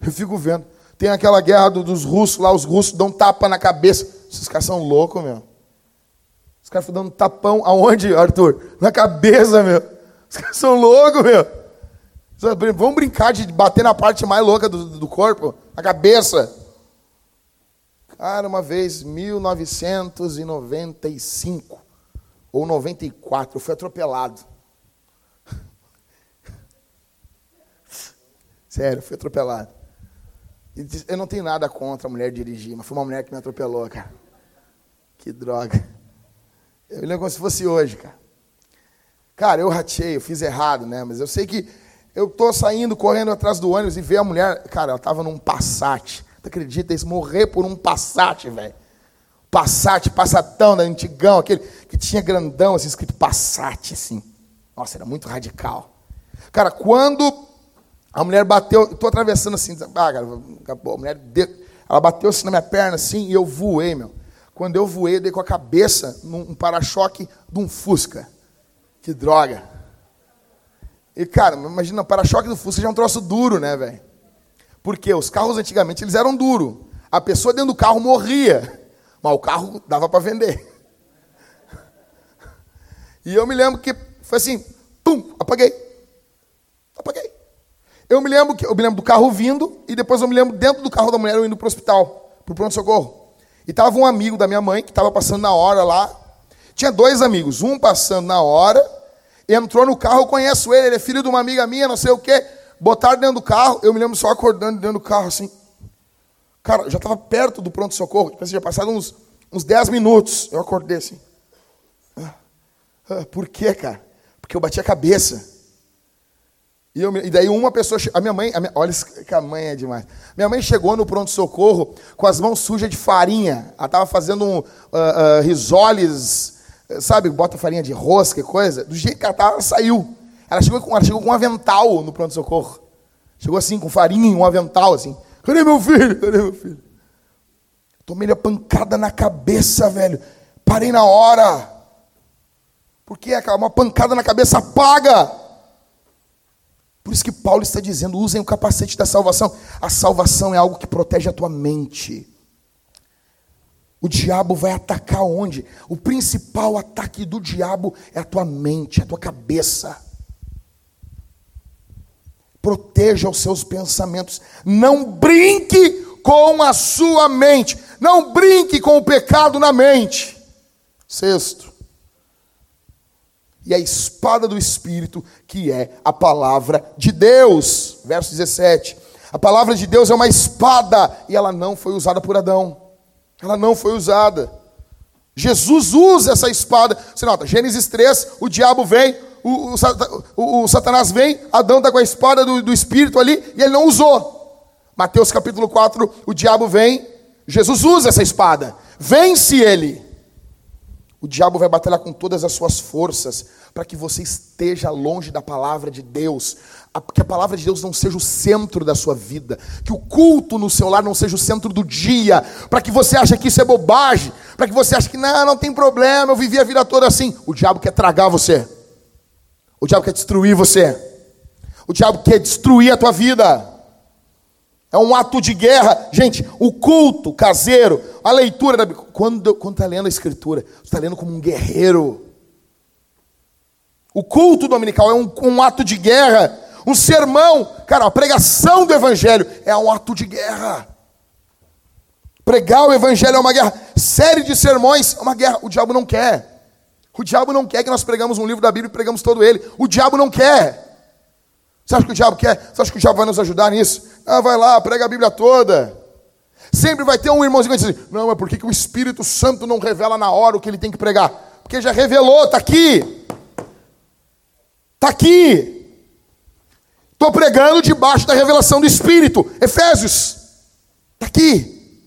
[SPEAKER 1] Eu fico vendo. Tem aquela guerra dos russos lá, os russos dão tapa na cabeça. Esses caras são loucos, meu. Os caras ficam dando tapão aonde, Arthur? Na cabeça, meu. Os caras são loucos, meu. Vamos brincar de bater na parte mais louca do, do corpo, a cabeça. Cara, uma vez, 1995 ou 94, eu fui atropelado. Sério, fui atropelado. Eu não tenho nada contra a mulher dirigir, mas foi uma mulher que me atropelou, cara. Que droga. Eu lembro como se fosse hoje, cara. Cara, eu ratei, eu fiz errado, né? Mas eu sei que eu tô saindo, correndo atrás do ônibus e ver a mulher, cara, ela tava num Passat. Tu acredita isso? Morrer por um Passat, velho. Passat, Passatão da antigão, aquele que tinha grandão, assim, escrito Passat, assim. Nossa, era muito radical. Cara, quando a mulher bateu, eu tô atravessando assim, ah, cara, acabou, a mulher, ela bateu assim na minha perna, assim, e eu voei, meu. Quando eu voei, eu dei com a cabeça num para-choque de um Fusca. Que droga. E, cara, imagina, para-choque do Fusca já é um troço duro, né, velho? Porque os carros antigamente eles eram duros. A pessoa dentro do carro morria, mas o carro dava para vender. E eu me lembro que foi assim, pum, apaguei. Apaguei. Eu me lembro que eu me lembro do carro vindo e depois eu me lembro dentro do carro da mulher eu indo para o hospital, para o pronto socorro. E tava um amigo da minha mãe que estava passando na hora lá. Tinha dois amigos, um passando na hora entrou no carro, eu conheço ele, ele é filho de uma amiga minha, não sei o quê. Botaram dentro do carro, eu me lembro só acordando dentro do carro, assim. Cara, já estava perto do pronto-socorro, assim, já passaram uns, uns 10 minutos. Eu acordei assim. Ah, ah, por quê, cara? Porque eu bati a cabeça. E, eu, e daí uma pessoa, a minha mãe, a minha, olha que a mãe é demais. Minha mãe chegou no pronto-socorro com as mãos sujas de farinha. Ela estava fazendo um, uh, uh, risoles sabe, bota farinha de rosca e coisa, do jeito que ela estava, ela saiu. Ela chegou, com, ela chegou com um avental no pronto-socorro. Chegou assim, com farinha, um avental, assim. Cadê meu filho? Cadê meu filho? Tomei a pancada na cabeça, velho. Parei na hora. Porque uma pancada na cabeça apaga. Por isso que Paulo está dizendo: usem o capacete da salvação. A salvação é algo que protege a tua mente. O diabo vai atacar onde? O principal ataque do diabo é a tua mente, a tua cabeça. Proteja os seus pensamentos. Não brinque com a sua mente. Não brinque com o pecado na mente. Sexto. E a espada do Espírito, que é a palavra de Deus. Verso 17. A palavra de Deus é uma espada e ela não foi usada por Adão. Ela não foi usada. Jesus usa essa espada. Você nota, Gênesis 3, o diabo vem, o, o, o Satanás vem, Adão está com a espada do, do Espírito ali e ele não usou. Mateus capítulo 4, o diabo vem, Jesus usa essa espada, vence ele. O diabo vai batalhar com todas as suas forças para que você esteja longe da palavra de Deus, que a palavra de Deus não seja o centro da sua vida, que o culto no seu lar não seja o centro do dia, para que você ache que isso é bobagem, para que você ache que não, não tem problema, eu vivi a vida toda assim. O diabo quer tragar você. O diabo quer destruir você. O diabo quer destruir a tua vida. É um ato de guerra. Gente, o culto caseiro, a leitura da. Quando está lendo a Escritura, está lendo como um guerreiro. O culto dominical é um, um, ato de guerra. Um sermão, cara, a pregação do Evangelho é um ato de guerra. Pregar o Evangelho é uma guerra. Série de sermões é uma guerra. O diabo não quer. O diabo não quer que nós pregamos um livro da Bíblia e pregamos todo ele. O diabo não quer. Você acha que o diabo quer? Você acha que o diabo vai nos ajudar nisso? Ah, vai lá, prega a Bíblia toda. Sempre vai ter um irmãozinho que diz assim, não, mas por que, que o Espírito Santo não revela na hora o que ele tem que pregar? Porque já revelou, está aqui. Está aqui. Estou pregando debaixo da revelação do Espírito. Efésios. Está aqui.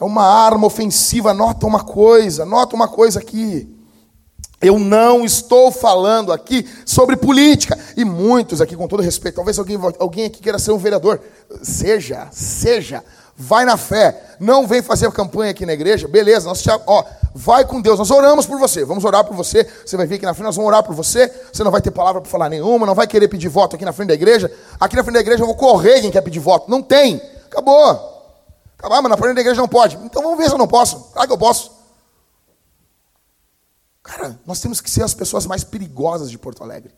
[SPEAKER 1] É uma arma ofensiva. Nota uma coisa, nota uma coisa aqui. Eu não estou falando aqui sobre política. E muitos aqui, com todo respeito, talvez alguém, alguém aqui queira ser um vereador. Seja, seja. Vai na fé. Não vem fazer campanha aqui na igreja. Beleza, nós te, ó, vai com Deus. Nós oramos por você. Vamos orar por você. Você vai vir aqui na frente, nós vamos orar por você. Você não vai ter palavra para falar nenhuma, não vai querer pedir voto aqui na frente da igreja. Aqui na frente da igreja eu vou correr quem quer pedir voto. Não tem. Acabou. Acabou, mas na frente da igreja não pode. Então vamos ver se eu não posso. Claro que eu posso. Cara, nós temos que ser as pessoas mais perigosas de Porto Alegre.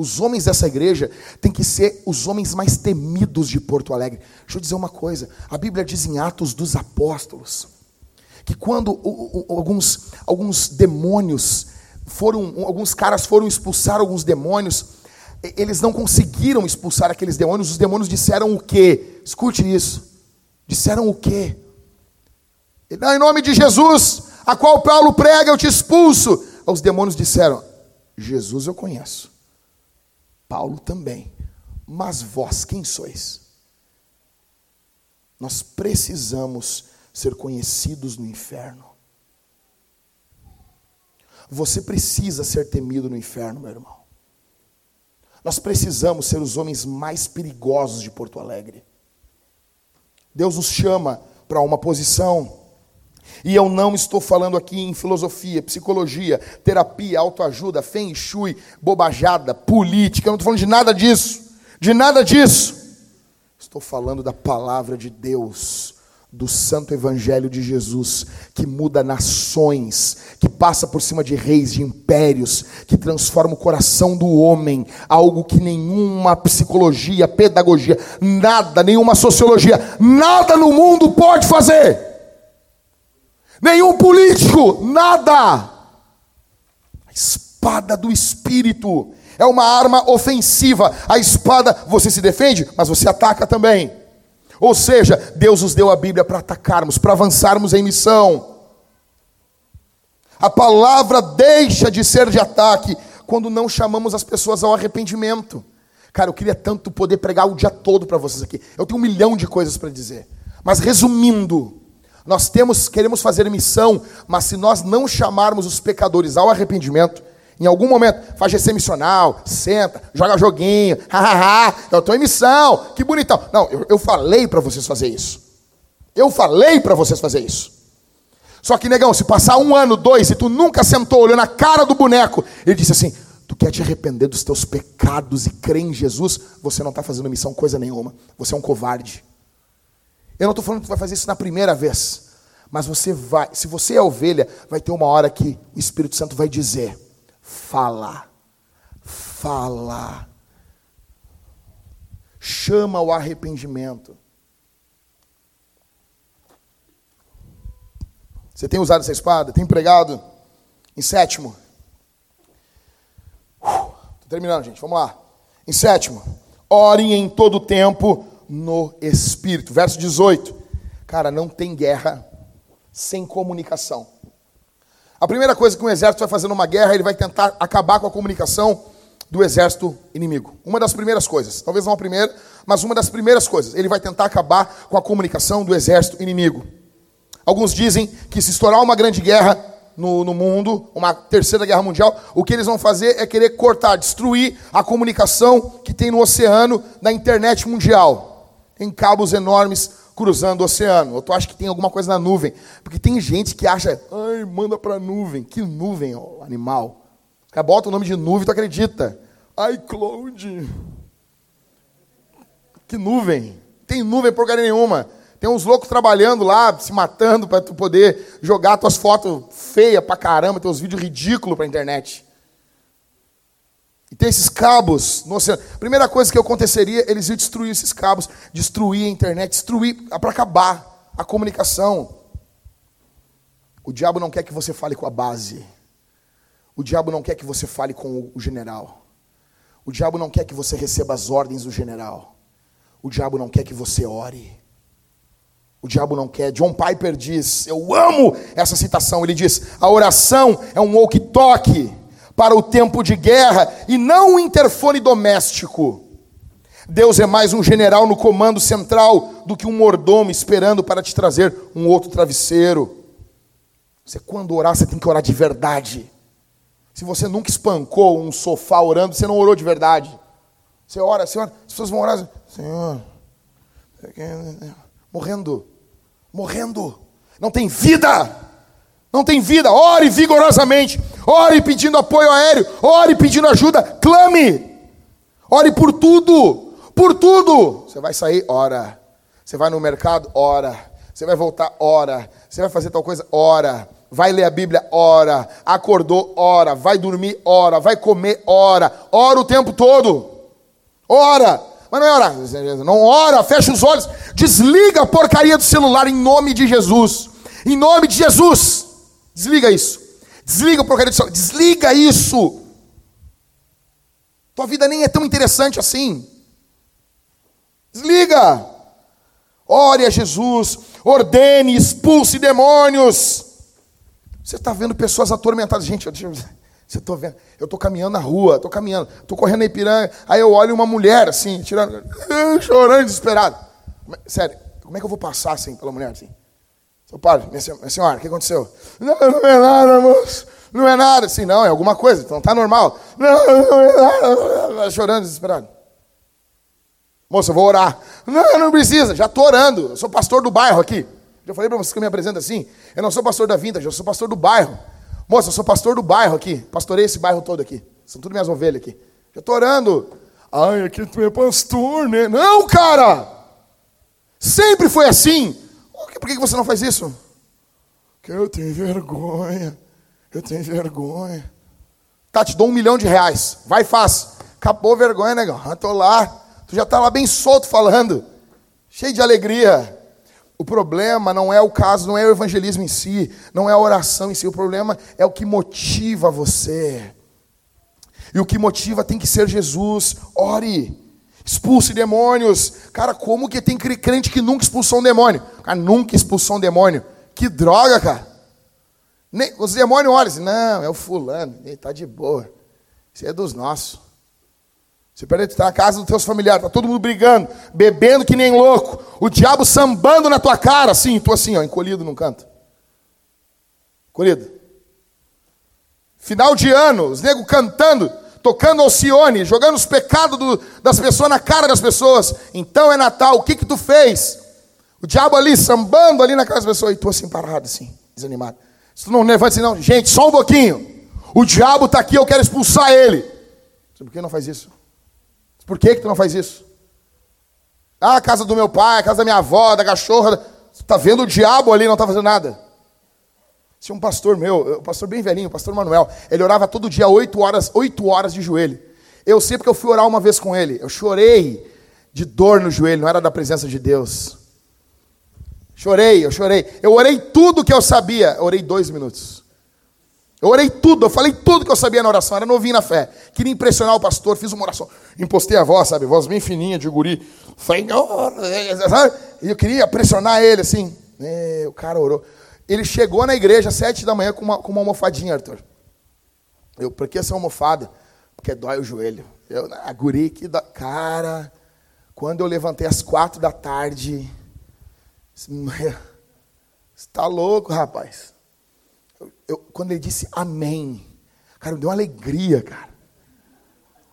[SPEAKER 1] Os homens dessa igreja têm que ser os homens mais temidos de Porto Alegre. Deixa eu dizer uma coisa: a Bíblia diz em Atos dos Apóstolos que quando alguns, alguns demônios foram, alguns caras foram expulsar alguns demônios, eles não conseguiram expulsar aqueles demônios. Os demônios disseram o quê? Escute isso. Disseram o quê? Em nome de Jesus, a qual Paulo prega, eu te expulso. Os demônios disseram: Jesus eu conheço, Paulo também, mas vós quem sois? Nós precisamos ser conhecidos no inferno. Você precisa ser temido no inferno, meu irmão. Nós precisamos ser os homens mais perigosos de Porto Alegre. Deus nos chama para uma posição e eu não estou falando aqui em filosofia, psicologia, terapia, autoajuda, feng shui, bobajada, política, eu não estou falando de nada disso, de nada disso. Estou falando da palavra de Deus, do santo evangelho de Jesus, que muda nações, que passa por cima de reis, de impérios, que transforma o coração do homem, algo que nenhuma psicologia, pedagogia, nada, nenhuma sociologia, nada no mundo pode fazer nenhum político, nada. A espada do espírito é uma arma ofensiva. A espada, você se defende, mas você ataca também. Ou seja, Deus nos deu a Bíblia para atacarmos, para avançarmos em missão. A palavra deixa de ser de ataque quando não chamamos as pessoas ao arrependimento. Cara, eu queria tanto poder pregar o dia todo para vocês aqui. Eu tenho um milhão de coisas para dizer. Mas resumindo, nós temos, queremos fazer missão, mas se nós não chamarmos os pecadores ao arrependimento, em algum momento, faz GC missional, senta, joga joguinho, hahaha, eu estou em missão, que bonitão. Não, eu, eu falei para vocês fazer isso. Eu falei para vocês fazer isso. Só que, negão, se passar um ano, dois, e tu nunca sentou, olhou na cara do boneco, ele disse assim: Tu quer te arrepender dos teus pecados e crer em Jesus? Você não está fazendo missão coisa nenhuma. Você é um covarde. Eu não estou falando que vai fazer isso na primeira vez. Mas você vai, se você é ovelha, vai ter uma hora que o Espírito Santo vai dizer: fala, fala, chama o arrependimento. Você tem usado essa espada? Tem pregado? Em sétimo. Estou terminando, gente. Vamos lá. Em sétimo. Orem em todo tempo no Espírito. Verso 18. Cara, não tem guerra sem comunicação. A primeira coisa que um exército vai fazer numa guerra, ele vai tentar acabar com a comunicação do exército inimigo. Uma das primeiras coisas, talvez não a primeira, mas uma das primeiras coisas, ele vai tentar acabar com a comunicação do exército inimigo. Alguns dizem que se estourar uma grande guerra no, no, mundo, uma terceira guerra mundial, o que eles vão fazer é querer cortar, destruir a comunicação que tem no oceano, na internet mundial. Tem cabos enormes cruzando o oceano. Eu acho que tem alguma coisa na nuvem. Porque tem gente que acha, ai, manda para nuvem. Que nuvem, ó, animal. Cara, bota o nome de nuvem, tu acredita? iCloud. Que nuvem. Tem nuvem porcaria nenhuma. Tem uns loucos trabalhando lá, se matando para tu poder jogar tuas fotos feias pra caramba, teus vídeos ridículos pra internet. E tem esses cabos no oceano. Primeira coisa que aconteceria, eles iam destruir esses cabos, destruir a internet, destruir para acabar a comunicação. O diabo não quer que você fale com a base. O diabo não quer que você fale com o general. O diabo não quer que você receba as ordens do general. O diabo não quer que você ore. O diabo não quer. John Piper diz, eu amo essa citação. Ele diz: a oração é um walkie-talkie para o tempo de guerra e não um interfone doméstico. Deus é mais um general no comando central do que um mordomo esperando para te trazer um outro travesseiro. Você, quando orar, você tem que orar de verdade. Se você nunca espancou um sofá orando, você não orou de verdade. Você ora, ora, as pessoas vão orar, Senhor, morrendo, morrendo, não tem vida, não tem vida. Ore vigorosamente, ore pedindo apoio aéreo, ore pedindo ajuda, clame, ore por tudo, por tudo. Você vai sair, ora. Você vai no mercado, ora. Você vai voltar, ora. Você vai fazer tal coisa, ora. Vai ler a Bíblia, ora. Acordou, ora. Vai dormir, ora. Vai comer, ora. Ora o tempo todo. Ora. Mas não é orar. Não ora, fecha os olhos, desliga a porcaria do celular em nome de Jesus. Em nome de Jesus. Desliga isso. Desliga a porcaria do celular. Desliga isso. Tua vida nem é tão interessante assim. Desliga. Ore a Jesus. Ordene, expulse demônios. Você está vendo pessoas atormentadas. Gente, eu, você tô vendo? Eu tô caminhando na rua, tô caminhando, tô correndo na Ipiranga, aí eu olho uma mulher assim, tirando, chorando, desesperado. Sério, como é que eu vou passar assim pela mulher assim? Seu padre, minha senhora, o que aconteceu? Não, não é nada, moço. Não é nada, assim, não, é alguma coisa, então tá normal. Não, não é nada. Chorando, desesperado. Moça, eu vou orar. Não, não precisa, já tô orando. Eu sou pastor do bairro aqui. Já falei para vocês que eu me apresento assim. Eu não sou pastor da vintage, eu sou pastor do bairro. Moça, eu sou pastor do bairro aqui. Pastorei esse bairro todo aqui. São tudo minhas ovelhas aqui. Já estou orando. Ai, aqui tu é pastor, né? Não, cara! Sempre foi assim. Por que você não faz isso? Porque eu tenho vergonha. Eu tenho vergonha. Tá, te dou um milhão de reais. Vai faz. Acabou a vergonha, negão. Eu tô lá. Tu já tá lá bem solto falando. Cheio de alegria. O problema não é o caso, não é o evangelismo em si, não é a oração em si, o problema é o que motiva você. E o que motiva tem que ser Jesus. Ore, expulse demônios. Cara, como que tem crente que nunca expulsou um demônio? Cara, nunca expulsou um demônio. Que droga, cara. Nem, os demônios olham assim, não, é o fulano, ele está de boa. Isso é dos nossos. Você perde estar na casa dos teus familiares, tá todo mundo brigando, bebendo que nem louco, o diabo sambando na tua cara, assim, tu assim, ó, encolhido num canto. Encolhido. Final de ano, os negros cantando, tocando Alcione, jogando os pecados do, das pessoas na cara das pessoas. Então é Natal, o que que tu fez? O diabo ali sambando ali na casa das pessoas, e tu assim parado, assim, desanimado. Se tu não levanta assim, não, gente, só um pouquinho. O diabo está aqui, eu quero expulsar ele. Por que não faz isso? Por que, que tu não faz isso? Ah, a casa do meu pai, a casa da minha avó, da cachorra. Você está vendo o diabo ali não está fazendo nada. Tinha um pastor meu, um pastor bem velhinho, o pastor Manuel. Ele orava todo dia oito horas, oito horas de joelho. Eu sei porque eu fui orar uma vez com ele. Eu chorei de dor no joelho, não era da presença de Deus. Chorei, eu chorei. Eu orei tudo que eu sabia. Eu orei dois minutos. Eu orei tudo, eu falei tudo que eu sabia na oração, era novinho na fé. Queria impressionar o pastor, fiz uma oração. Impostei a voz, sabe? Voz bem fininha de guri. Senhor? E eu queria pressionar ele assim. É, o cara orou. Ele chegou na igreja às sete da manhã com uma, com uma almofadinha, Arthur. Eu, por que essa almofada? Porque dói o joelho. Eu, a guri que. Cara, quando eu levantei às quatro da tarde, Você está louco, rapaz? Eu, eu, quando ele disse amém, cara, me deu uma alegria, cara.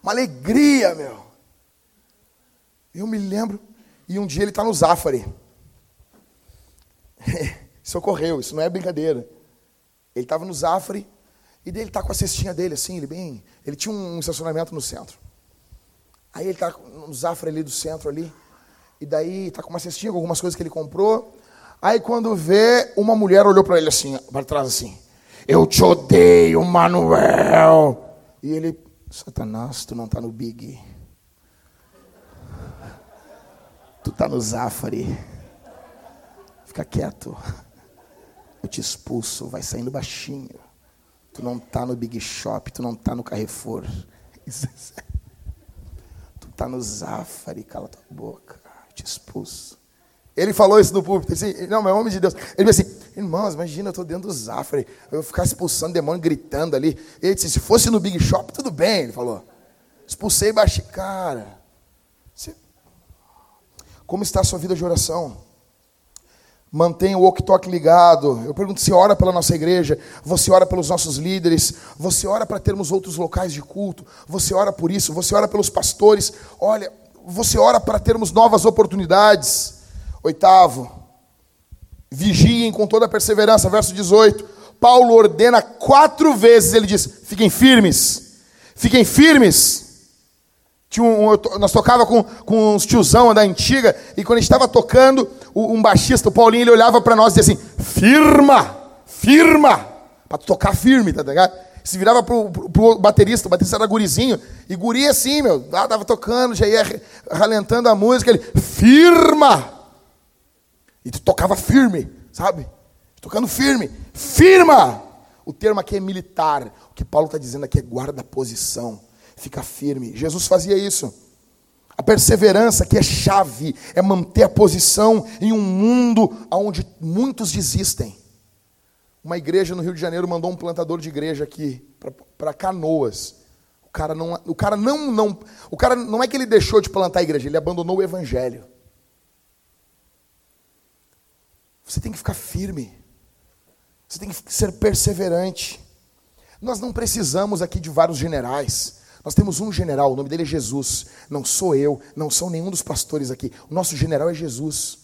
[SPEAKER 1] Uma alegria, meu. Eu me lembro, e um dia ele está no Zafari. isso ocorreu, isso não é brincadeira. Ele estava no Zafari, e daí ele está com a cestinha dele, assim, ele bem. Ele tinha um estacionamento no centro. Aí ele está no Zafra ali do centro ali. E daí está com uma cestinha com algumas coisas que ele comprou. Aí quando vê, uma mulher olhou para ele assim, para trás assim. Eu te odeio, Manuel. E ele, Satanás, tu não está no Big. Tu está no Zafari. Fica quieto. Eu te expulso, vai saindo baixinho. Tu não está no Big Shop, tu não está no Carrefour. Tu está no Zafari, cala tua boca, eu te expulso. Ele falou isso no púlpito, assim, não, mas é homem de Deus. Ele disse assim, irmãos, imagina, eu estou dentro do Zafari, eu ficar expulsando demônio, gritando ali. Ele disse, se fosse no Big Shop, tudo bem, ele falou. Expulsei baixo. Cara, como está a sua vida de oração? Mantenha o walk-talk ligado. Eu pergunto se ora pela nossa igreja, você ora pelos nossos líderes, você ora para termos outros locais de culto, você ora por isso, você ora pelos pastores, olha, você ora para termos novas oportunidades. Oitavo, vigiem com toda a perseverança, verso 18. Paulo ordena quatro vezes, ele diz: fiquem firmes, fiquem firmes. Tinha um, nós tocava com, com uns tiozão da antiga, e quando a gente estava tocando, um baixista, o Paulinho, ele olhava para nós e dizia assim: firma, firma, para tocar firme, tá ligado? Se virava pro, pro, pro, baterista, o baterista era gurizinho, e guri assim, meu, tava tocando, já ia ralentando a música, ele, firma! E tu tocava firme, sabe? Tocando firme, firma! O termo aqui é militar, o que Paulo está dizendo aqui é guarda posição fica firme. Jesus fazia isso. A perseverança que é chave, é manter a posição em um mundo onde muitos desistem. Uma igreja no Rio de Janeiro mandou um plantador de igreja aqui para Canoas. O cara não, o cara não, não, o cara não é que ele deixou de plantar a igreja, ele abandonou o evangelho. Você tem que ficar firme. Você tem que ser perseverante. Nós não precisamos aqui de vários generais. Nós temos um general, o nome dele é Jesus. Não sou eu, não são nenhum dos pastores aqui. O nosso general é Jesus.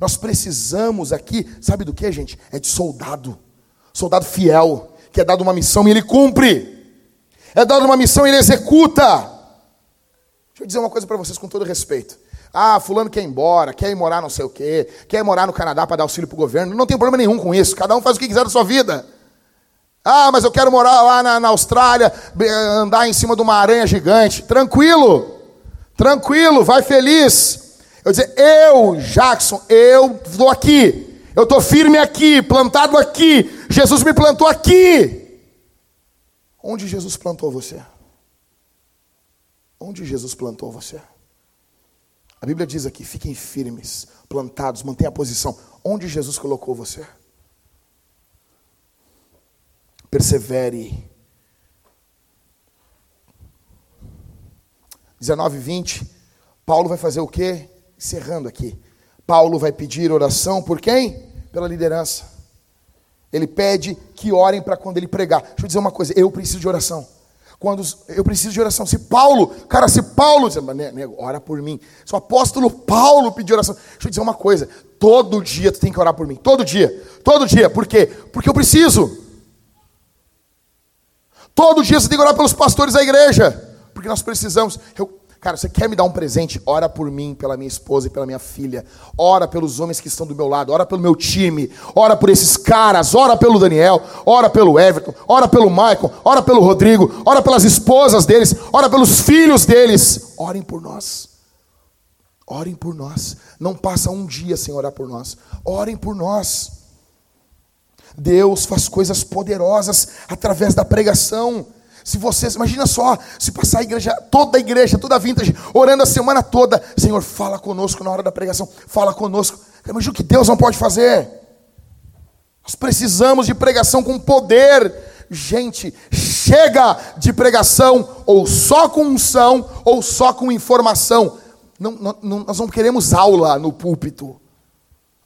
[SPEAKER 1] Nós precisamos aqui, sabe do que, gente? É de soldado. Soldado fiel, que é dado uma missão e ele cumpre. É dado uma missão e ele executa. Deixa eu dizer uma coisa para vocês com todo respeito. Ah, fulano quer ir embora, quer ir morar não sei o quê, quer ir morar no Canadá para dar auxílio para o governo. Não tem problema nenhum com isso. Cada um faz o que quiser da sua vida. Ah, mas eu quero morar lá na, na Austrália, andar em cima de uma aranha gigante. Tranquilo, tranquilo, vai feliz. Eu dizer, eu, Jackson, eu estou aqui. Eu estou firme aqui, plantado aqui. Jesus me plantou aqui. Onde Jesus plantou você? Onde Jesus plantou você? A Bíblia diz aqui: fiquem firmes, plantados, mantenha a posição. Onde Jesus colocou você? Persevere. 19 e 20, Paulo vai fazer o quê? Encerrando aqui. Paulo vai pedir oração por quem? Pela liderança. Ele pede que orem para quando ele pregar. Deixa eu dizer uma coisa, eu preciso de oração. Quando eu preciso de oração. Se Paulo, cara, se Paulo, nego, ora por mim. Se o apóstolo Paulo pedir oração, deixa eu dizer uma coisa, todo dia tu tem que orar por mim, todo dia, todo dia. Por quê? Porque eu preciso. Todo dia você tem que orar pelos pastores da igreja, porque nós precisamos. Eu, cara, você quer me dar um presente? Ora por mim, pela minha esposa e pela minha filha. Ora pelos homens que estão do meu lado. Ora pelo meu time. Ora por esses caras. Ora pelo Daniel. Ora pelo Everton. Ora pelo Michael. Ora pelo Rodrigo. Ora pelas esposas deles. Ora pelos filhos deles. Orem por nós. Orem por nós. Não passa um dia sem orar por nós. Orem por nós. Deus faz coisas poderosas através da pregação. Se vocês, imagina só, se passar a igreja, toda a igreja, toda a vintage, orando a semana toda, Senhor, fala conosco na hora da pregação, fala conosco. Imagina o que Deus não pode fazer. Nós precisamos de pregação com poder. Gente, chega de pregação ou só com unção ou só com informação. Não, não, nós não queremos aula no púlpito.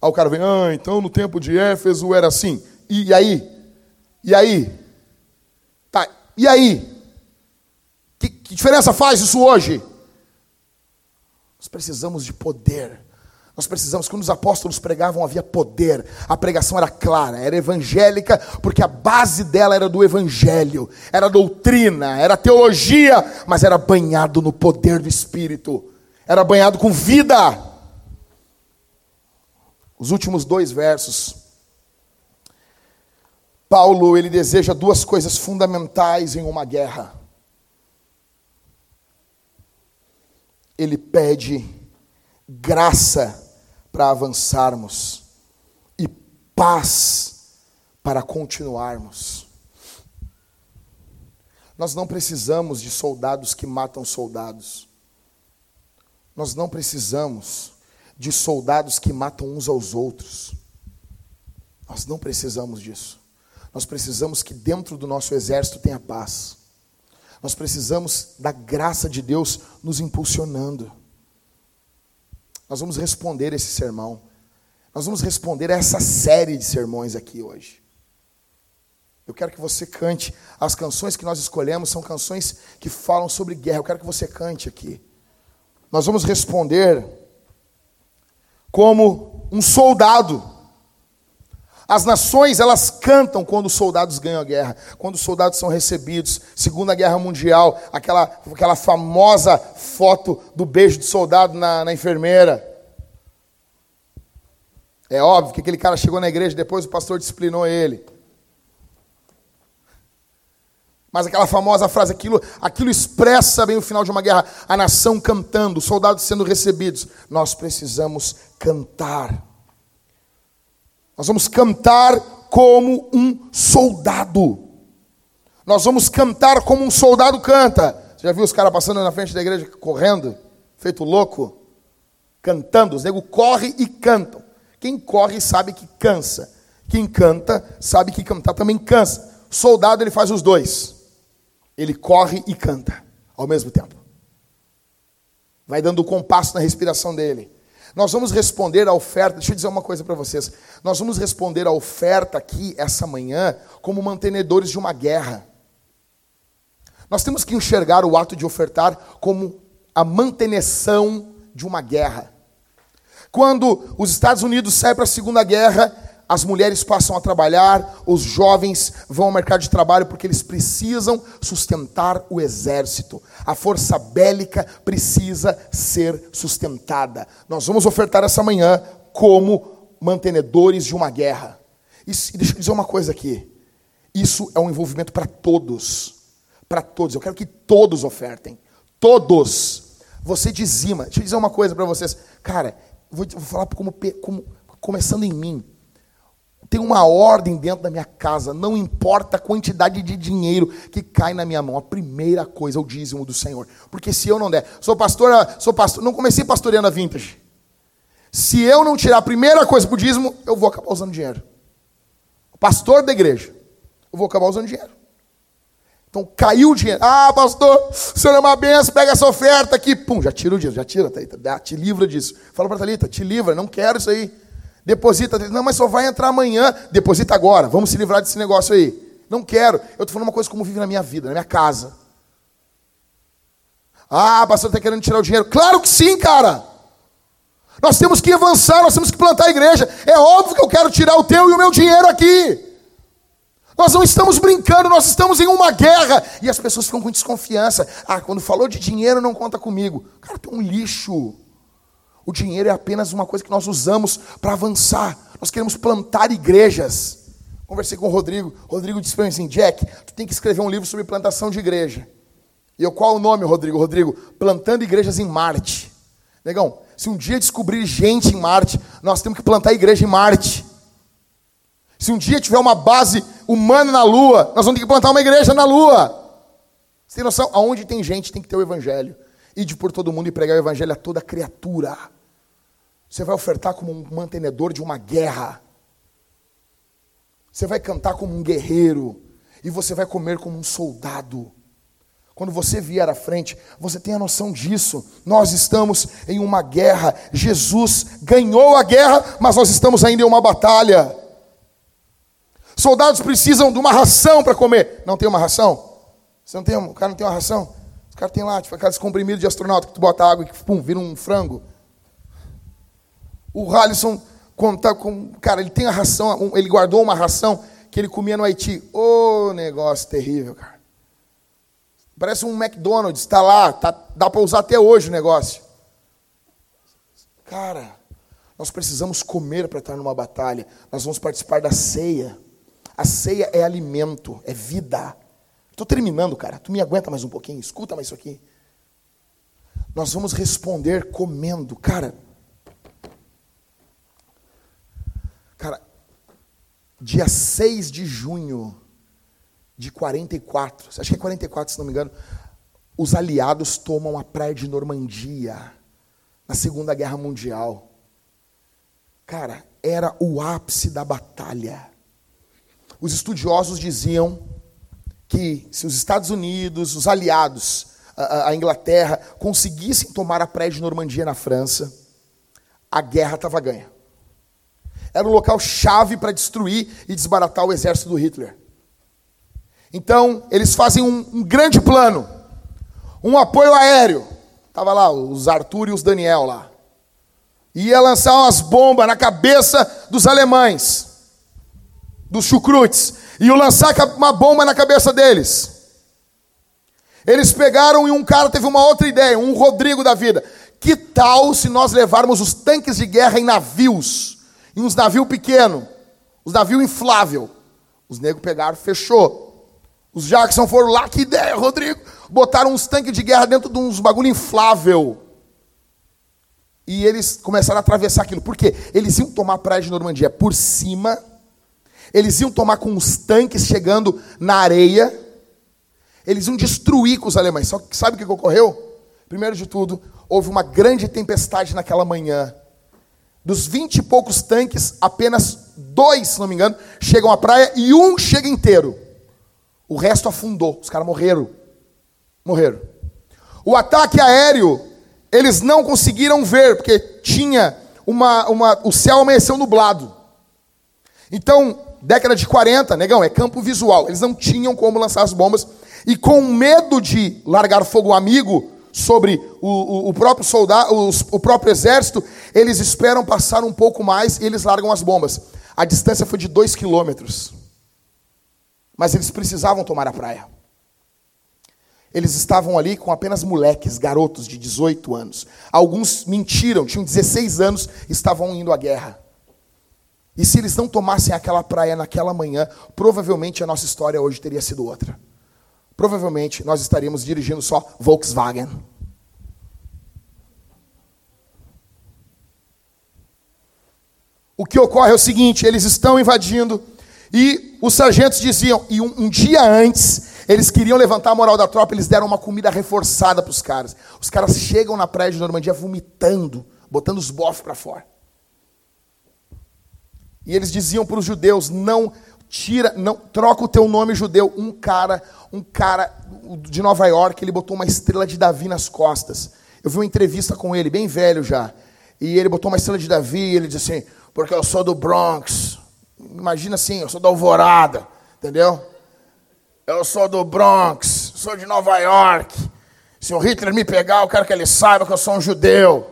[SPEAKER 1] Aí o cara vem, ah, então no tempo de Éfeso era assim. E, e aí? E aí? Tá, e aí? Que, que diferença faz isso hoje? Nós precisamos de poder. Nós precisamos, quando os apóstolos pregavam, havia poder. A pregação era clara, era evangélica, porque a base dela era do evangelho, era doutrina, era teologia, mas era banhado no poder do Espírito, era banhado com vida. Os últimos dois versos. Paulo, ele deseja duas coisas fundamentais em uma guerra. Ele pede graça para avançarmos e paz para continuarmos. Nós não precisamos de soldados que matam soldados. Nós não precisamos de soldados que matam uns aos outros. Nós não precisamos disso. Nós precisamos que dentro do nosso exército tenha paz. Nós precisamos da graça de Deus nos impulsionando. Nós vamos responder esse sermão. Nós vamos responder essa série de sermões aqui hoje. Eu quero que você cante. As canções que nós escolhemos são canções que falam sobre guerra. Eu quero que você cante aqui. Nós vamos responder como um soldado. As nações, elas cantam quando os soldados ganham a guerra, quando os soldados são recebidos. Segunda Guerra Mundial, aquela, aquela famosa foto do beijo de soldado na, na enfermeira. É óbvio que aquele cara chegou na igreja, depois o pastor disciplinou ele. Mas aquela famosa frase, aquilo, aquilo expressa bem o final de uma guerra. A nação cantando, os soldados sendo recebidos. Nós precisamos cantar. Nós vamos cantar como um soldado. Nós vamos cantar como um soldado canta. Você já viu os caras passando na frente da igreja correndo, feito louco? Cantando. Os nego correm e cantam. Quem corre sabe que cansa. Quem canta sabe que cantar também cansa. Soldado ele faz os dois. Ele corre e canta ao mesmo tempo. Vai dando o compasso na respiração dele. Nós vamos responder a oferta, deixa eu dizer uma coisa para vocês. Nós vamos responder a oferta aqui essa manhã como mantenedores de uma guerra. Nós temos que enxergar o ato de ofertar como a manteneção de uma guerra. Quando os Estados Unidos saem para a Segunda Guerra, as mulheres passam a trabalhar, os jovens vão ao mercado de trabalho porque eles precisam sustentar o exército. A força bélica precisa ser sustentada. Nós vamos ofertar essa manhã como mantenedores de uma guerra. E deixa eu dizer uma coisa aqui. Isso é um envolvimento para todos. Para todos. Eu quero que todos ofertem. Todos. Você dizima. Deixa eu dizer uma coisa para vocês. Cara, vou, vou falar como, como, começando em mim tem uma ordem dentro da minha casa, não importa a quantidade de dinheiro que cai na minha mão, a primeira coisa é o dízimo do Senhor. Porque se eu não der, sou pastor, sou pastor, não comecei pastoreando a vintage. Se eu não tirar a primeira coisa para o dízimo, eu vou acabar usando dinheiro. Pastor da igreja, eu vou acabar usando dinheiro. Então caiu o dinheiro. Ah, pastor, o senhor é uma benção, pega essa oferta aqui. Pum, já tira o dinheiro, já tira, Thalita, te livra disso. Fala para Thalita, te livra, não quero isso aí. Deposita, não, mas só vai entrar amanhã. Deposita agora, vamos se livrar desse negócio aí. Não quero. Eu estou falando uma coisa como vive na minha vida, na minha casa. Ah, pastor está querendo tirar o dinheiro. Claro que sim, cara. Nós temos que avançar, nós temos que plantar a igreja. É óbvio que eu quero tirar o teu e o meu dinheiro aqui. Nós não estamos brincando, nós estamos em uma guerra. E as pessoas ficam com desconfiança. Ah, quando falou de dinheiro, não conta comigo. Cara, tu é um lixo. O dinheiro é apenas uma coisa que nós usamos para avançar. Nós queremos plantar igrejas. Conversei com o Rodrigo. Rodrigo disse para mim assim: Jack, tu tem que escrever um livro sobre plantação de igreja. E eu, qual o nome, Rodrigo? Rodrigo, Plantando Igrejas em Marte. Negão, se um dia descobrir gente em Marte, nós temos que plantar igreja em Marte. Se um dia tiver uma base humana na Lua, nós vamos ter que plantar uma igreja na Lua. Você tem noção? Aonde tem gente, tem que ter o Evangelho. Ide por todo mundo e pregar o Evangelho a toda criatura. Você vai ofertar como um mantenedor de uma guerra. Você vai cantar como um guerreiro. E você vai comer como um soldado. Quando você vier à frente, você tem a noção disso. Nós estamos em uma guerra. Jesus ganhou a guerra, mas nós estamos ainda em uma batalha. Soldados precisam de uma ração para comer. Não tem uma ração? Você não tem, o cara não tem uma ração? Os caras têm lá, tipo, aqueles comprimidos de astronauta que tu bota água e que pum, vira um frango. O Halisson conta com. Cara, ele tem a ração, ele guardou uma ração que ele comia no Haiti. Ô, oh, negócio terrível, cara. Parece um McDonald's, está lá, tá, dá para usar até hoje o negócio. Cara, nós precisamos comer para estar numa batalha. Nós vamos participar da ceia. A ceia é alimento, é vida. Estou terminando, cara. Tu me aguenta mais um pouquinho? Escuta mais isso aqui. Nós vamos responder comendo. Cara, cara, dia 6 de junho de 44, acho que é 44, se não me engano, os aliados tomam a praia de Normandia na Segunda Guerra Mundial. Cara, era o ápice da batalha. Os estudiosos diziam que se os Estados Unidos, os aliados, a, a Inglaterra, conseguissem tomar a praia de Normandia na França, a guerra estava ganha. Era um local chave para destruir e desbaratar o exército do Hitler. Então, eles fazem um, um grande plano, um apoio aéreo. Estava lá os Arthur e os Daniel lá. Ia lançar umas bombas na cabeça dos alemães, dos chucrutes. E lançar uma bomba na cabeça deles. Eles pegaram e um cara teve uma outra ideia, um Rodrigo da vida. Que tal se nós levarmos os tanques de guerra em navios? Em uns navios pequenos, os navios inflável. Os negros pegaram, fechou. Os Jackson foram lá, que ideia, Rodrigo. Botaram uns tanques de guerra dentro de uns bagulho inflável. E eles começaram a atravessar aquilo. Por quê? Eles iam tomar a praia de Normandia por cima. Eles iam tomar com os tanques chegando na areia. Eles iam destruir com os alemães. Só que sabe o que ocorreu? Primeiro de tudo, houve uma grande tempestade naquela manhã. Dos vinte e poucos tanques, apenas dois, se não me engano, chegam à praia e um chega inteiro. O resto afundou. Os caras morreram. Morreram. O ataque aéreo, eles não conseguiram ver, porque tinha uma. uma o céu amanheceu nublado. Então, década de 40, negão, é campo visual. Eles não tinham como lançar as bombas. E com medo de largar fogo amigo sobre o, o, o próprio soldado, o, o próprio exército, eles esperam passar um pouco mais e eles largam as bombas. A distância foi de 2 quilômetros. Mas eles precisavam tomar a praia. Eles estavam ali com apenas moleques, garotos de 18 anos. Alguns mentiram, tinham 16 anos, estavam indo à guerra. E se eles não tomassem aquela praia naquela manhã, provavelmente a nossa história hoje teria sido outra. Provavelmente nós estaríamos dirigindo só Volkswagen. O que ocorre é o seguinte: eles estão invadindo e os sargentos diziam, e um, um, dia antes, eles queriam levantar a moral da tropa, eles deram uma comida reforçada para os caras. Os caras chegam na praia de Normandia vomitando, botando os bofs para fora. E eles diziam para os judeus: não tira, não troca o teu nome judeu. Um cara, um cara de Nova York, ele botou uma estrela de Davi nas costas. Eu vi uma entrevista com ele, bem velho já. E ele botou uma estrela de Davi, e ele disse assim: porque eu sou do Bronx. Imagina assim, eu sou da Alvorada, entendeu? Eu sou do Bronx, sou de Nova York. Se o Hitler me pegar, eu quero que ele saiba que eu sou um judeu.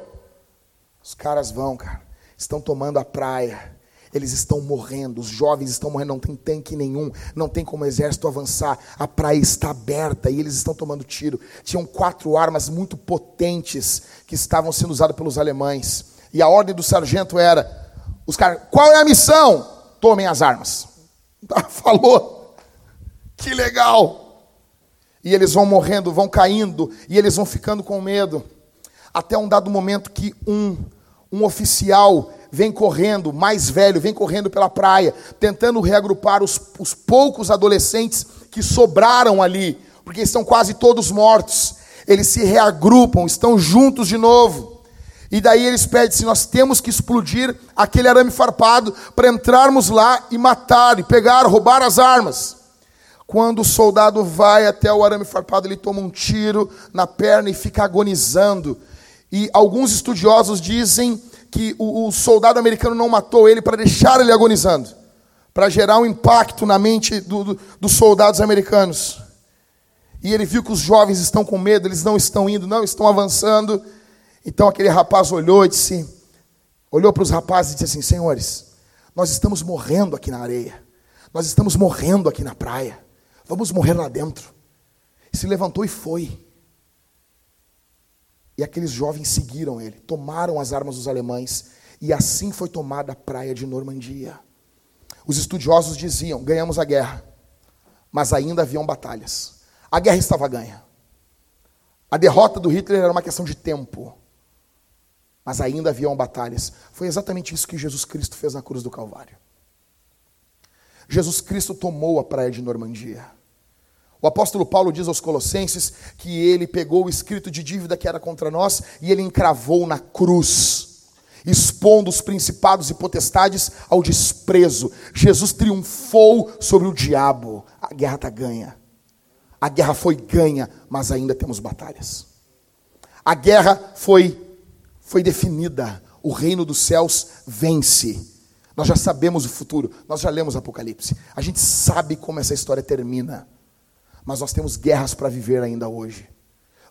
[SPEAKER 1] Os caras vão, cara. Estão tomando a praia. Eles estão morrendo, os jovens estão morrendo, não tem tanque nenhum, não tem como o exército avançar, a praia está aberta e eles estão tomando tiro. Tinham quatro armas muito potentes que estavam sendo usadas pelos alemães. E a ordem do sargento era: os caras, qual é a missão? tomem as armas. Falou. Que legal. E eles vão morrendo, vão caindo, e eles vão ficando com medo. Até um dado momento que um, um oficial vem correndo, mais velho, vem correndo pela praia, tentando reagrupar os, os poucos adolescentes que sobraram ali, porque estão quase todos mortos. Eles se reagrupam, estão juntos de novo. E daí eles pedem se nós temos que explodir aquele arame farpado para entrarmos lá e matar, e pegar, roubar as armas. Quando o soldado vai até o arame farpado, ele toma um tiro na perna e fica agonizando. E alguns estudiosos dizem que o, o soldado americano não matou ele para deixar ele agonizando, para gerar um impacto na mente do, do, dos soldados americanos. E ele viu que os jovens estão com medo, eles não estão indo, não estão avançando. Então aquele rapaz olhou e disse: olhou para os rapazes e disse assim: Senhores, nós estamos morrendo aqui na areia, nós estamos morrendo aqui na praia, vamos morrer lá dentro. E se levantou e foi. E aqueles jovens seguiram ele, tomaram as armas dos alemães, e assim foi tomada a praia de Normandia. Os estudiosos diziam: ganhamos a guerra, mas ainda haviam batalhas. A guerra estava ganha. A derrota do Hitler era uma questão de tempo, mas ainda haviam batalhas. Foi exatamente isso que Jesus Cristo fez na cruz do Calvário. Jesus Cristo tomou a praia de Normandia. O apóstolo Paulo diz aos Colossenses que ele pegou o escrito de dívida que era contra nós e ele encravou na cruz, expondo os principados e potestades ao desprezo. Jesus triunfou sobre o diabo. A guerra está ganha. A guerra foi ganha, mas ainda temos batalhas. A guerra foi foi definida. O reino dos céus vence. Nós já sabemos o futuro, nós já lemos Apocalipse. A gente sabe como essa história termina mas nós temos guerras para viver ainda hoje.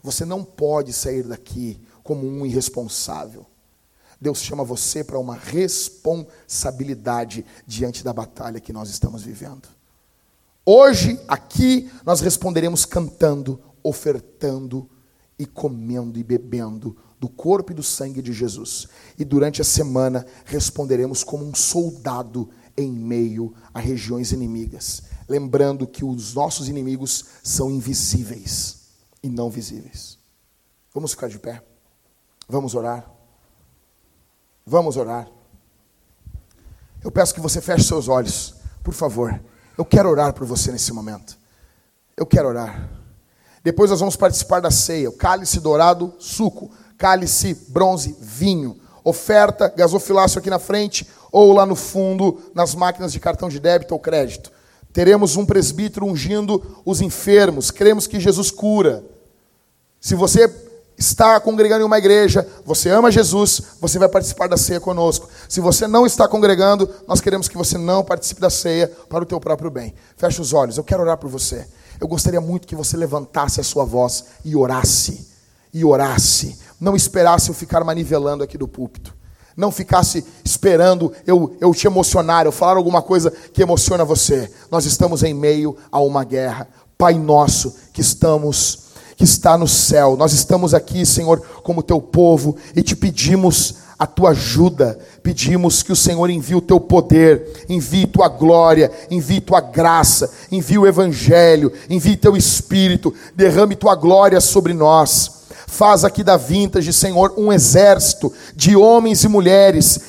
[SPEAKER 1] Você não pode sair daqui como um irresponsável. Deus chama você para uma responsabilidade diante da batalha que nós estamos vivendo. Hoje, aqui, nós responderemos cantando, ofertando e comendo e bebendo do corpo e do sangue de Jesus. E durante a semana responderemos como um soldado em meio a regiões inimigas lembrando que os nossos inimigos são invisíveis e não visíveis. Vamos ficar de pé. Vamos orar. Vamos orar. Eu peço que você feche seus olhos, por favor. Eu quero orar por você nesse momento. Eu quero orar. Depois nós vamos participar da ceia. Cálice dourado, suco. Cálice bronze, vinho. Oferta, gasofilácio aqui na frente ou lá no fundo, nas máquinas de cartão de débito ou crédito. Teremos um presbítero ungindo os enfermos. Cremos que Jesus cura. Se você está congregando em uma igreja, você ama Jesus, você vai participar da ceia conosco. Se você não está congregando, nós queremos que você não participe da ceia para o teu próprio bem. Feche os olhos, eu quero orar por você. Eu gostaria muito que você levantasse a sua voz e orasse. E orasse. Não esperasse eu ficar manivelando aqui do púlpito não ficasse esperando eu, eu te emocionar, eu falar alguma coisa que emociona você. Nós estamos em meio a uma guerra. Pai nosso que estamos, que está no céu, nós estamos aqui, Senhor, como teu povo e te pedimos a tua ajuda, pedimos que o Senhor envie o teu poder, envie tua glória, envie tua graça, envie o evangelho, envie teu espírito, derrame tua glória sobre nós. Faz aqui da Vintage, Senhor, um exército de homens e mulheres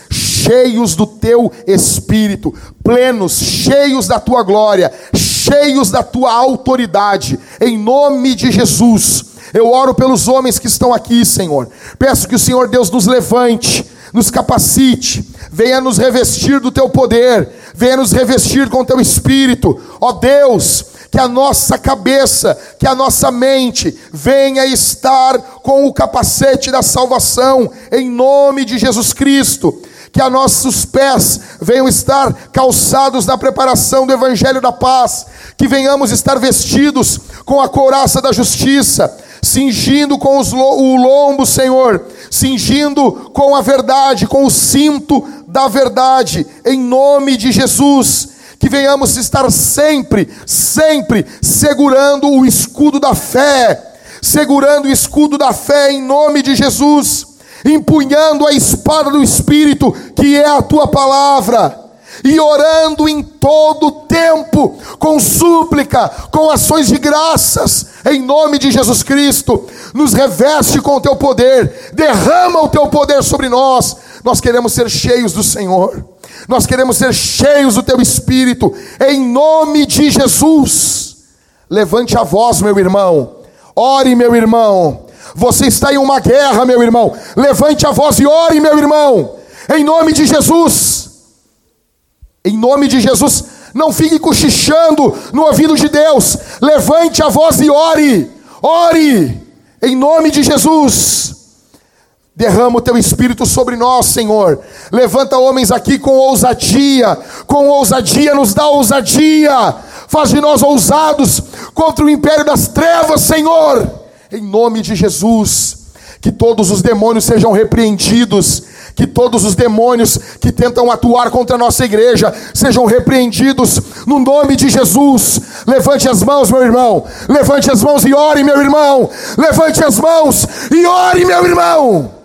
[SPEAKER 1] cheios do teu espírito, plenos, cheios da tua glória, cheios da tua autoridade, em nome de Jesus. Eu oro pelos homens que estão aqui, Senhor. Peço que o Senhor Deus nos levante, nos capacite, venha nos revestir do teu poder, venha nos revestir com teu espírito. Ó Deus, que a nossa cabeça, que a nossa mente venha estar com o capacete da salvação, em nome de Jesus Cristo. Que a nossos pés venham estar calçados na preparação do Evangelho da paz, que venhamos estar vestidos com a couraça da justiça, cingindo com os, o lombo, Senhor, cingindo com a verdade, com o cinto da verdade, em nome de Jesus que venhamos estar sempre, sempre segurando o escudo da fé, segurando o escudo da fé em nome de Jesus, empunhando a espada do Espírito, que é a tua palavra, e orando em todo tempo, com súplica, com ações de graças, em nome de Jesus Cristo, nos reveste com o teu poder, derrama o teu poder sobre nós, nós queremos ser cheios do Senhor. Nós queremos ser cheios do teu espírito, em nome de Jesus. Levante a voz, meu irmão. Ore, meu irmão. Você está em uma guerra, meu irmão. Levante a voz e ore, meu irmão. Em nome de Jesus. Em nome de Jesus, Não fique cochichando no ouvido de Deus. Levante a voz e ore. Ore em nome de Jesus. Derrama o teu espírito sobre nós, Senhor. Levanta homens aqui com ousadia. Com ousadia, nos dá ousadia. Faz de nós ousados contra o império das trevas, Senhor. Em nome de Jesus. Que todos os demônios sejam repreendidos que todos os demônios que tentam atuar contra a nossa igreja sejam repreendidos no nome de Jesus. Levante as mãos, meu irmão. Levante as mãos e ore, meu irmão. Levante as mãos e ore, meu irmão.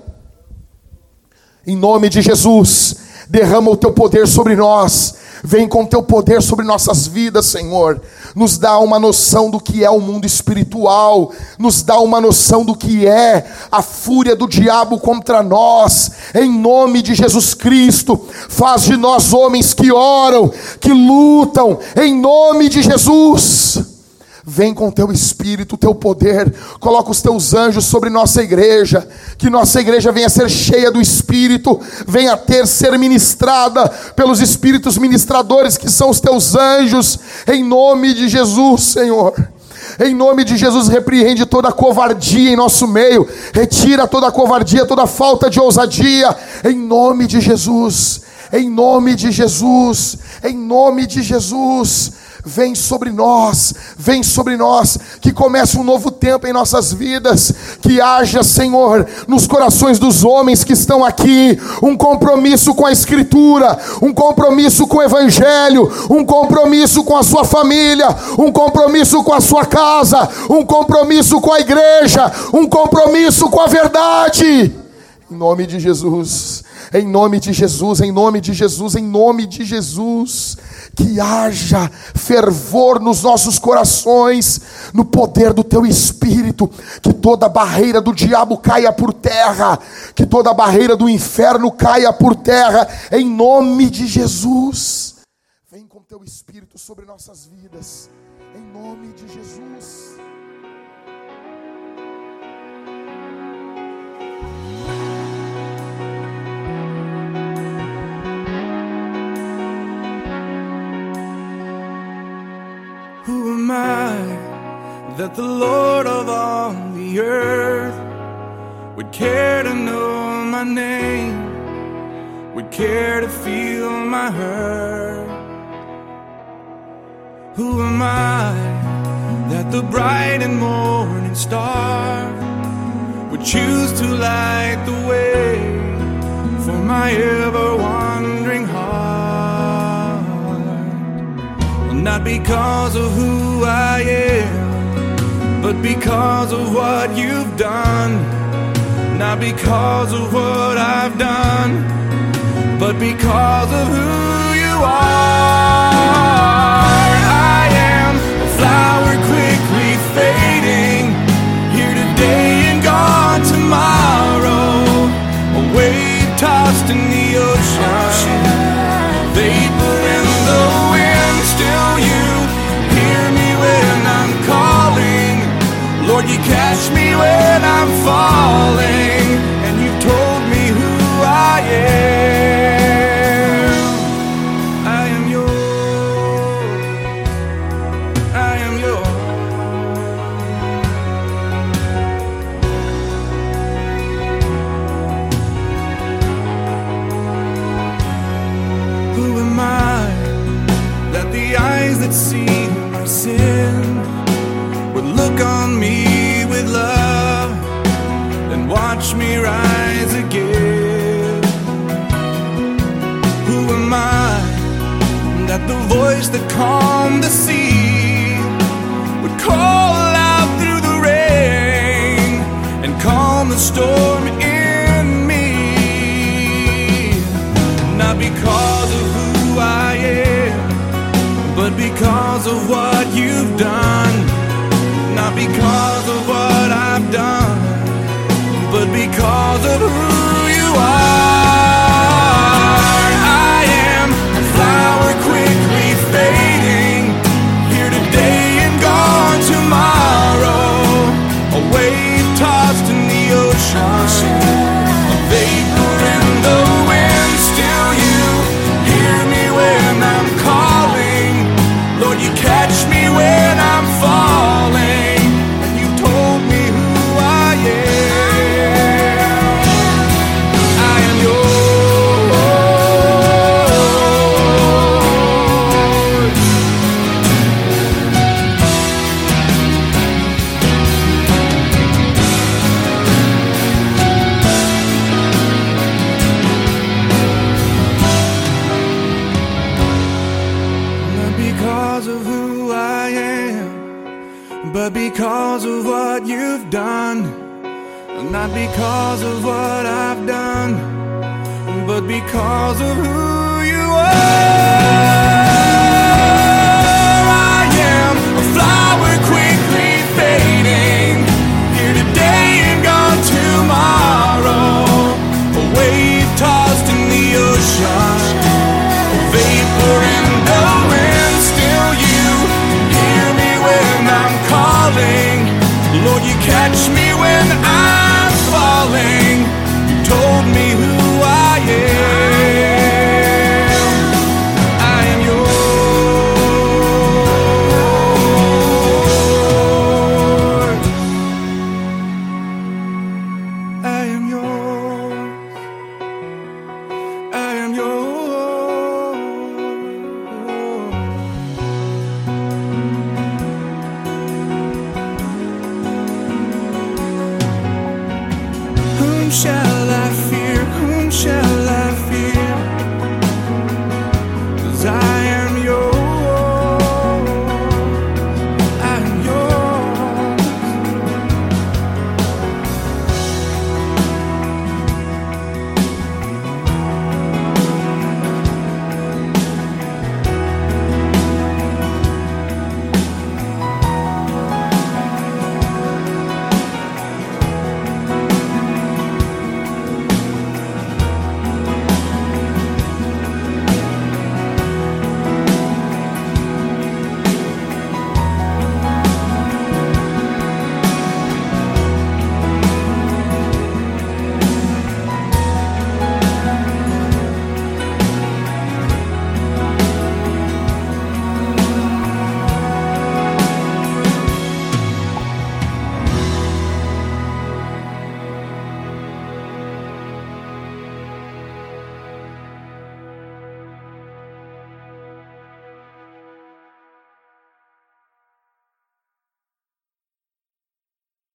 [SPEAKER 1] Em nome de Jesus, derrama o teu poder sobre nós. Vem com teu poder sobre nossas vidas, Senhor nos dá uma noção do que é o mundo espiritual, nos dá uma noção do que é a fúria do diabo contra nós, em nome de Jesus Cristo, faz de nós homens que oram, que lutam, em nome de Jesus. Vem com teu espírito, teu poder, coloca os teus anjos sobre nossa igreja, que nossa igreja venha ser cheia do espírito, venha ter ser ministrada pelos espíritos ministradores que são os teus anjos, em nome de Jesus, Senhor. Em nome de Jesus, repreende toda covardia em nosso meio, retira toda covardia, toda falta de ousadia, em nome de Jesus, em nome de Jesus, em nome de Jesus vem sobre nós, vem sobre nós, que comece um novo tempo em nossas vidas, que haja, Senhor, nos corações dos homens que estão aqui, um compromisso com a Escritura, um compromisso com o Evangelho, um compromisso com a sua família, um compromisso com a sua casa, um compromisso com a igreja, um compromisso com a verdade. Em nome de Jesus, em nome de Jesus, em nome de Jesus, em nome de Jesus. Que haja fervor nos nossos corações, no poder do teu espírito, que toda barreira do diabo caia por terra, que toda barreira do inferno caia por terra, em nome de Jesus. Vem com teu espírito sobre nossas vidas, em nome de Jesus.
[SPEAKER 2] That the Lord of all the earth would care to know my name, would care to feel my hurt? Who am I that the bright and morning star would choose to light the way for my ever wandering heart? Not because of who I am, but because of what you've done. Not because of what I've done, but because of who you are. Lord, you catch me when I'm falling, voice that calm the sea would call out through the rain and calm the storm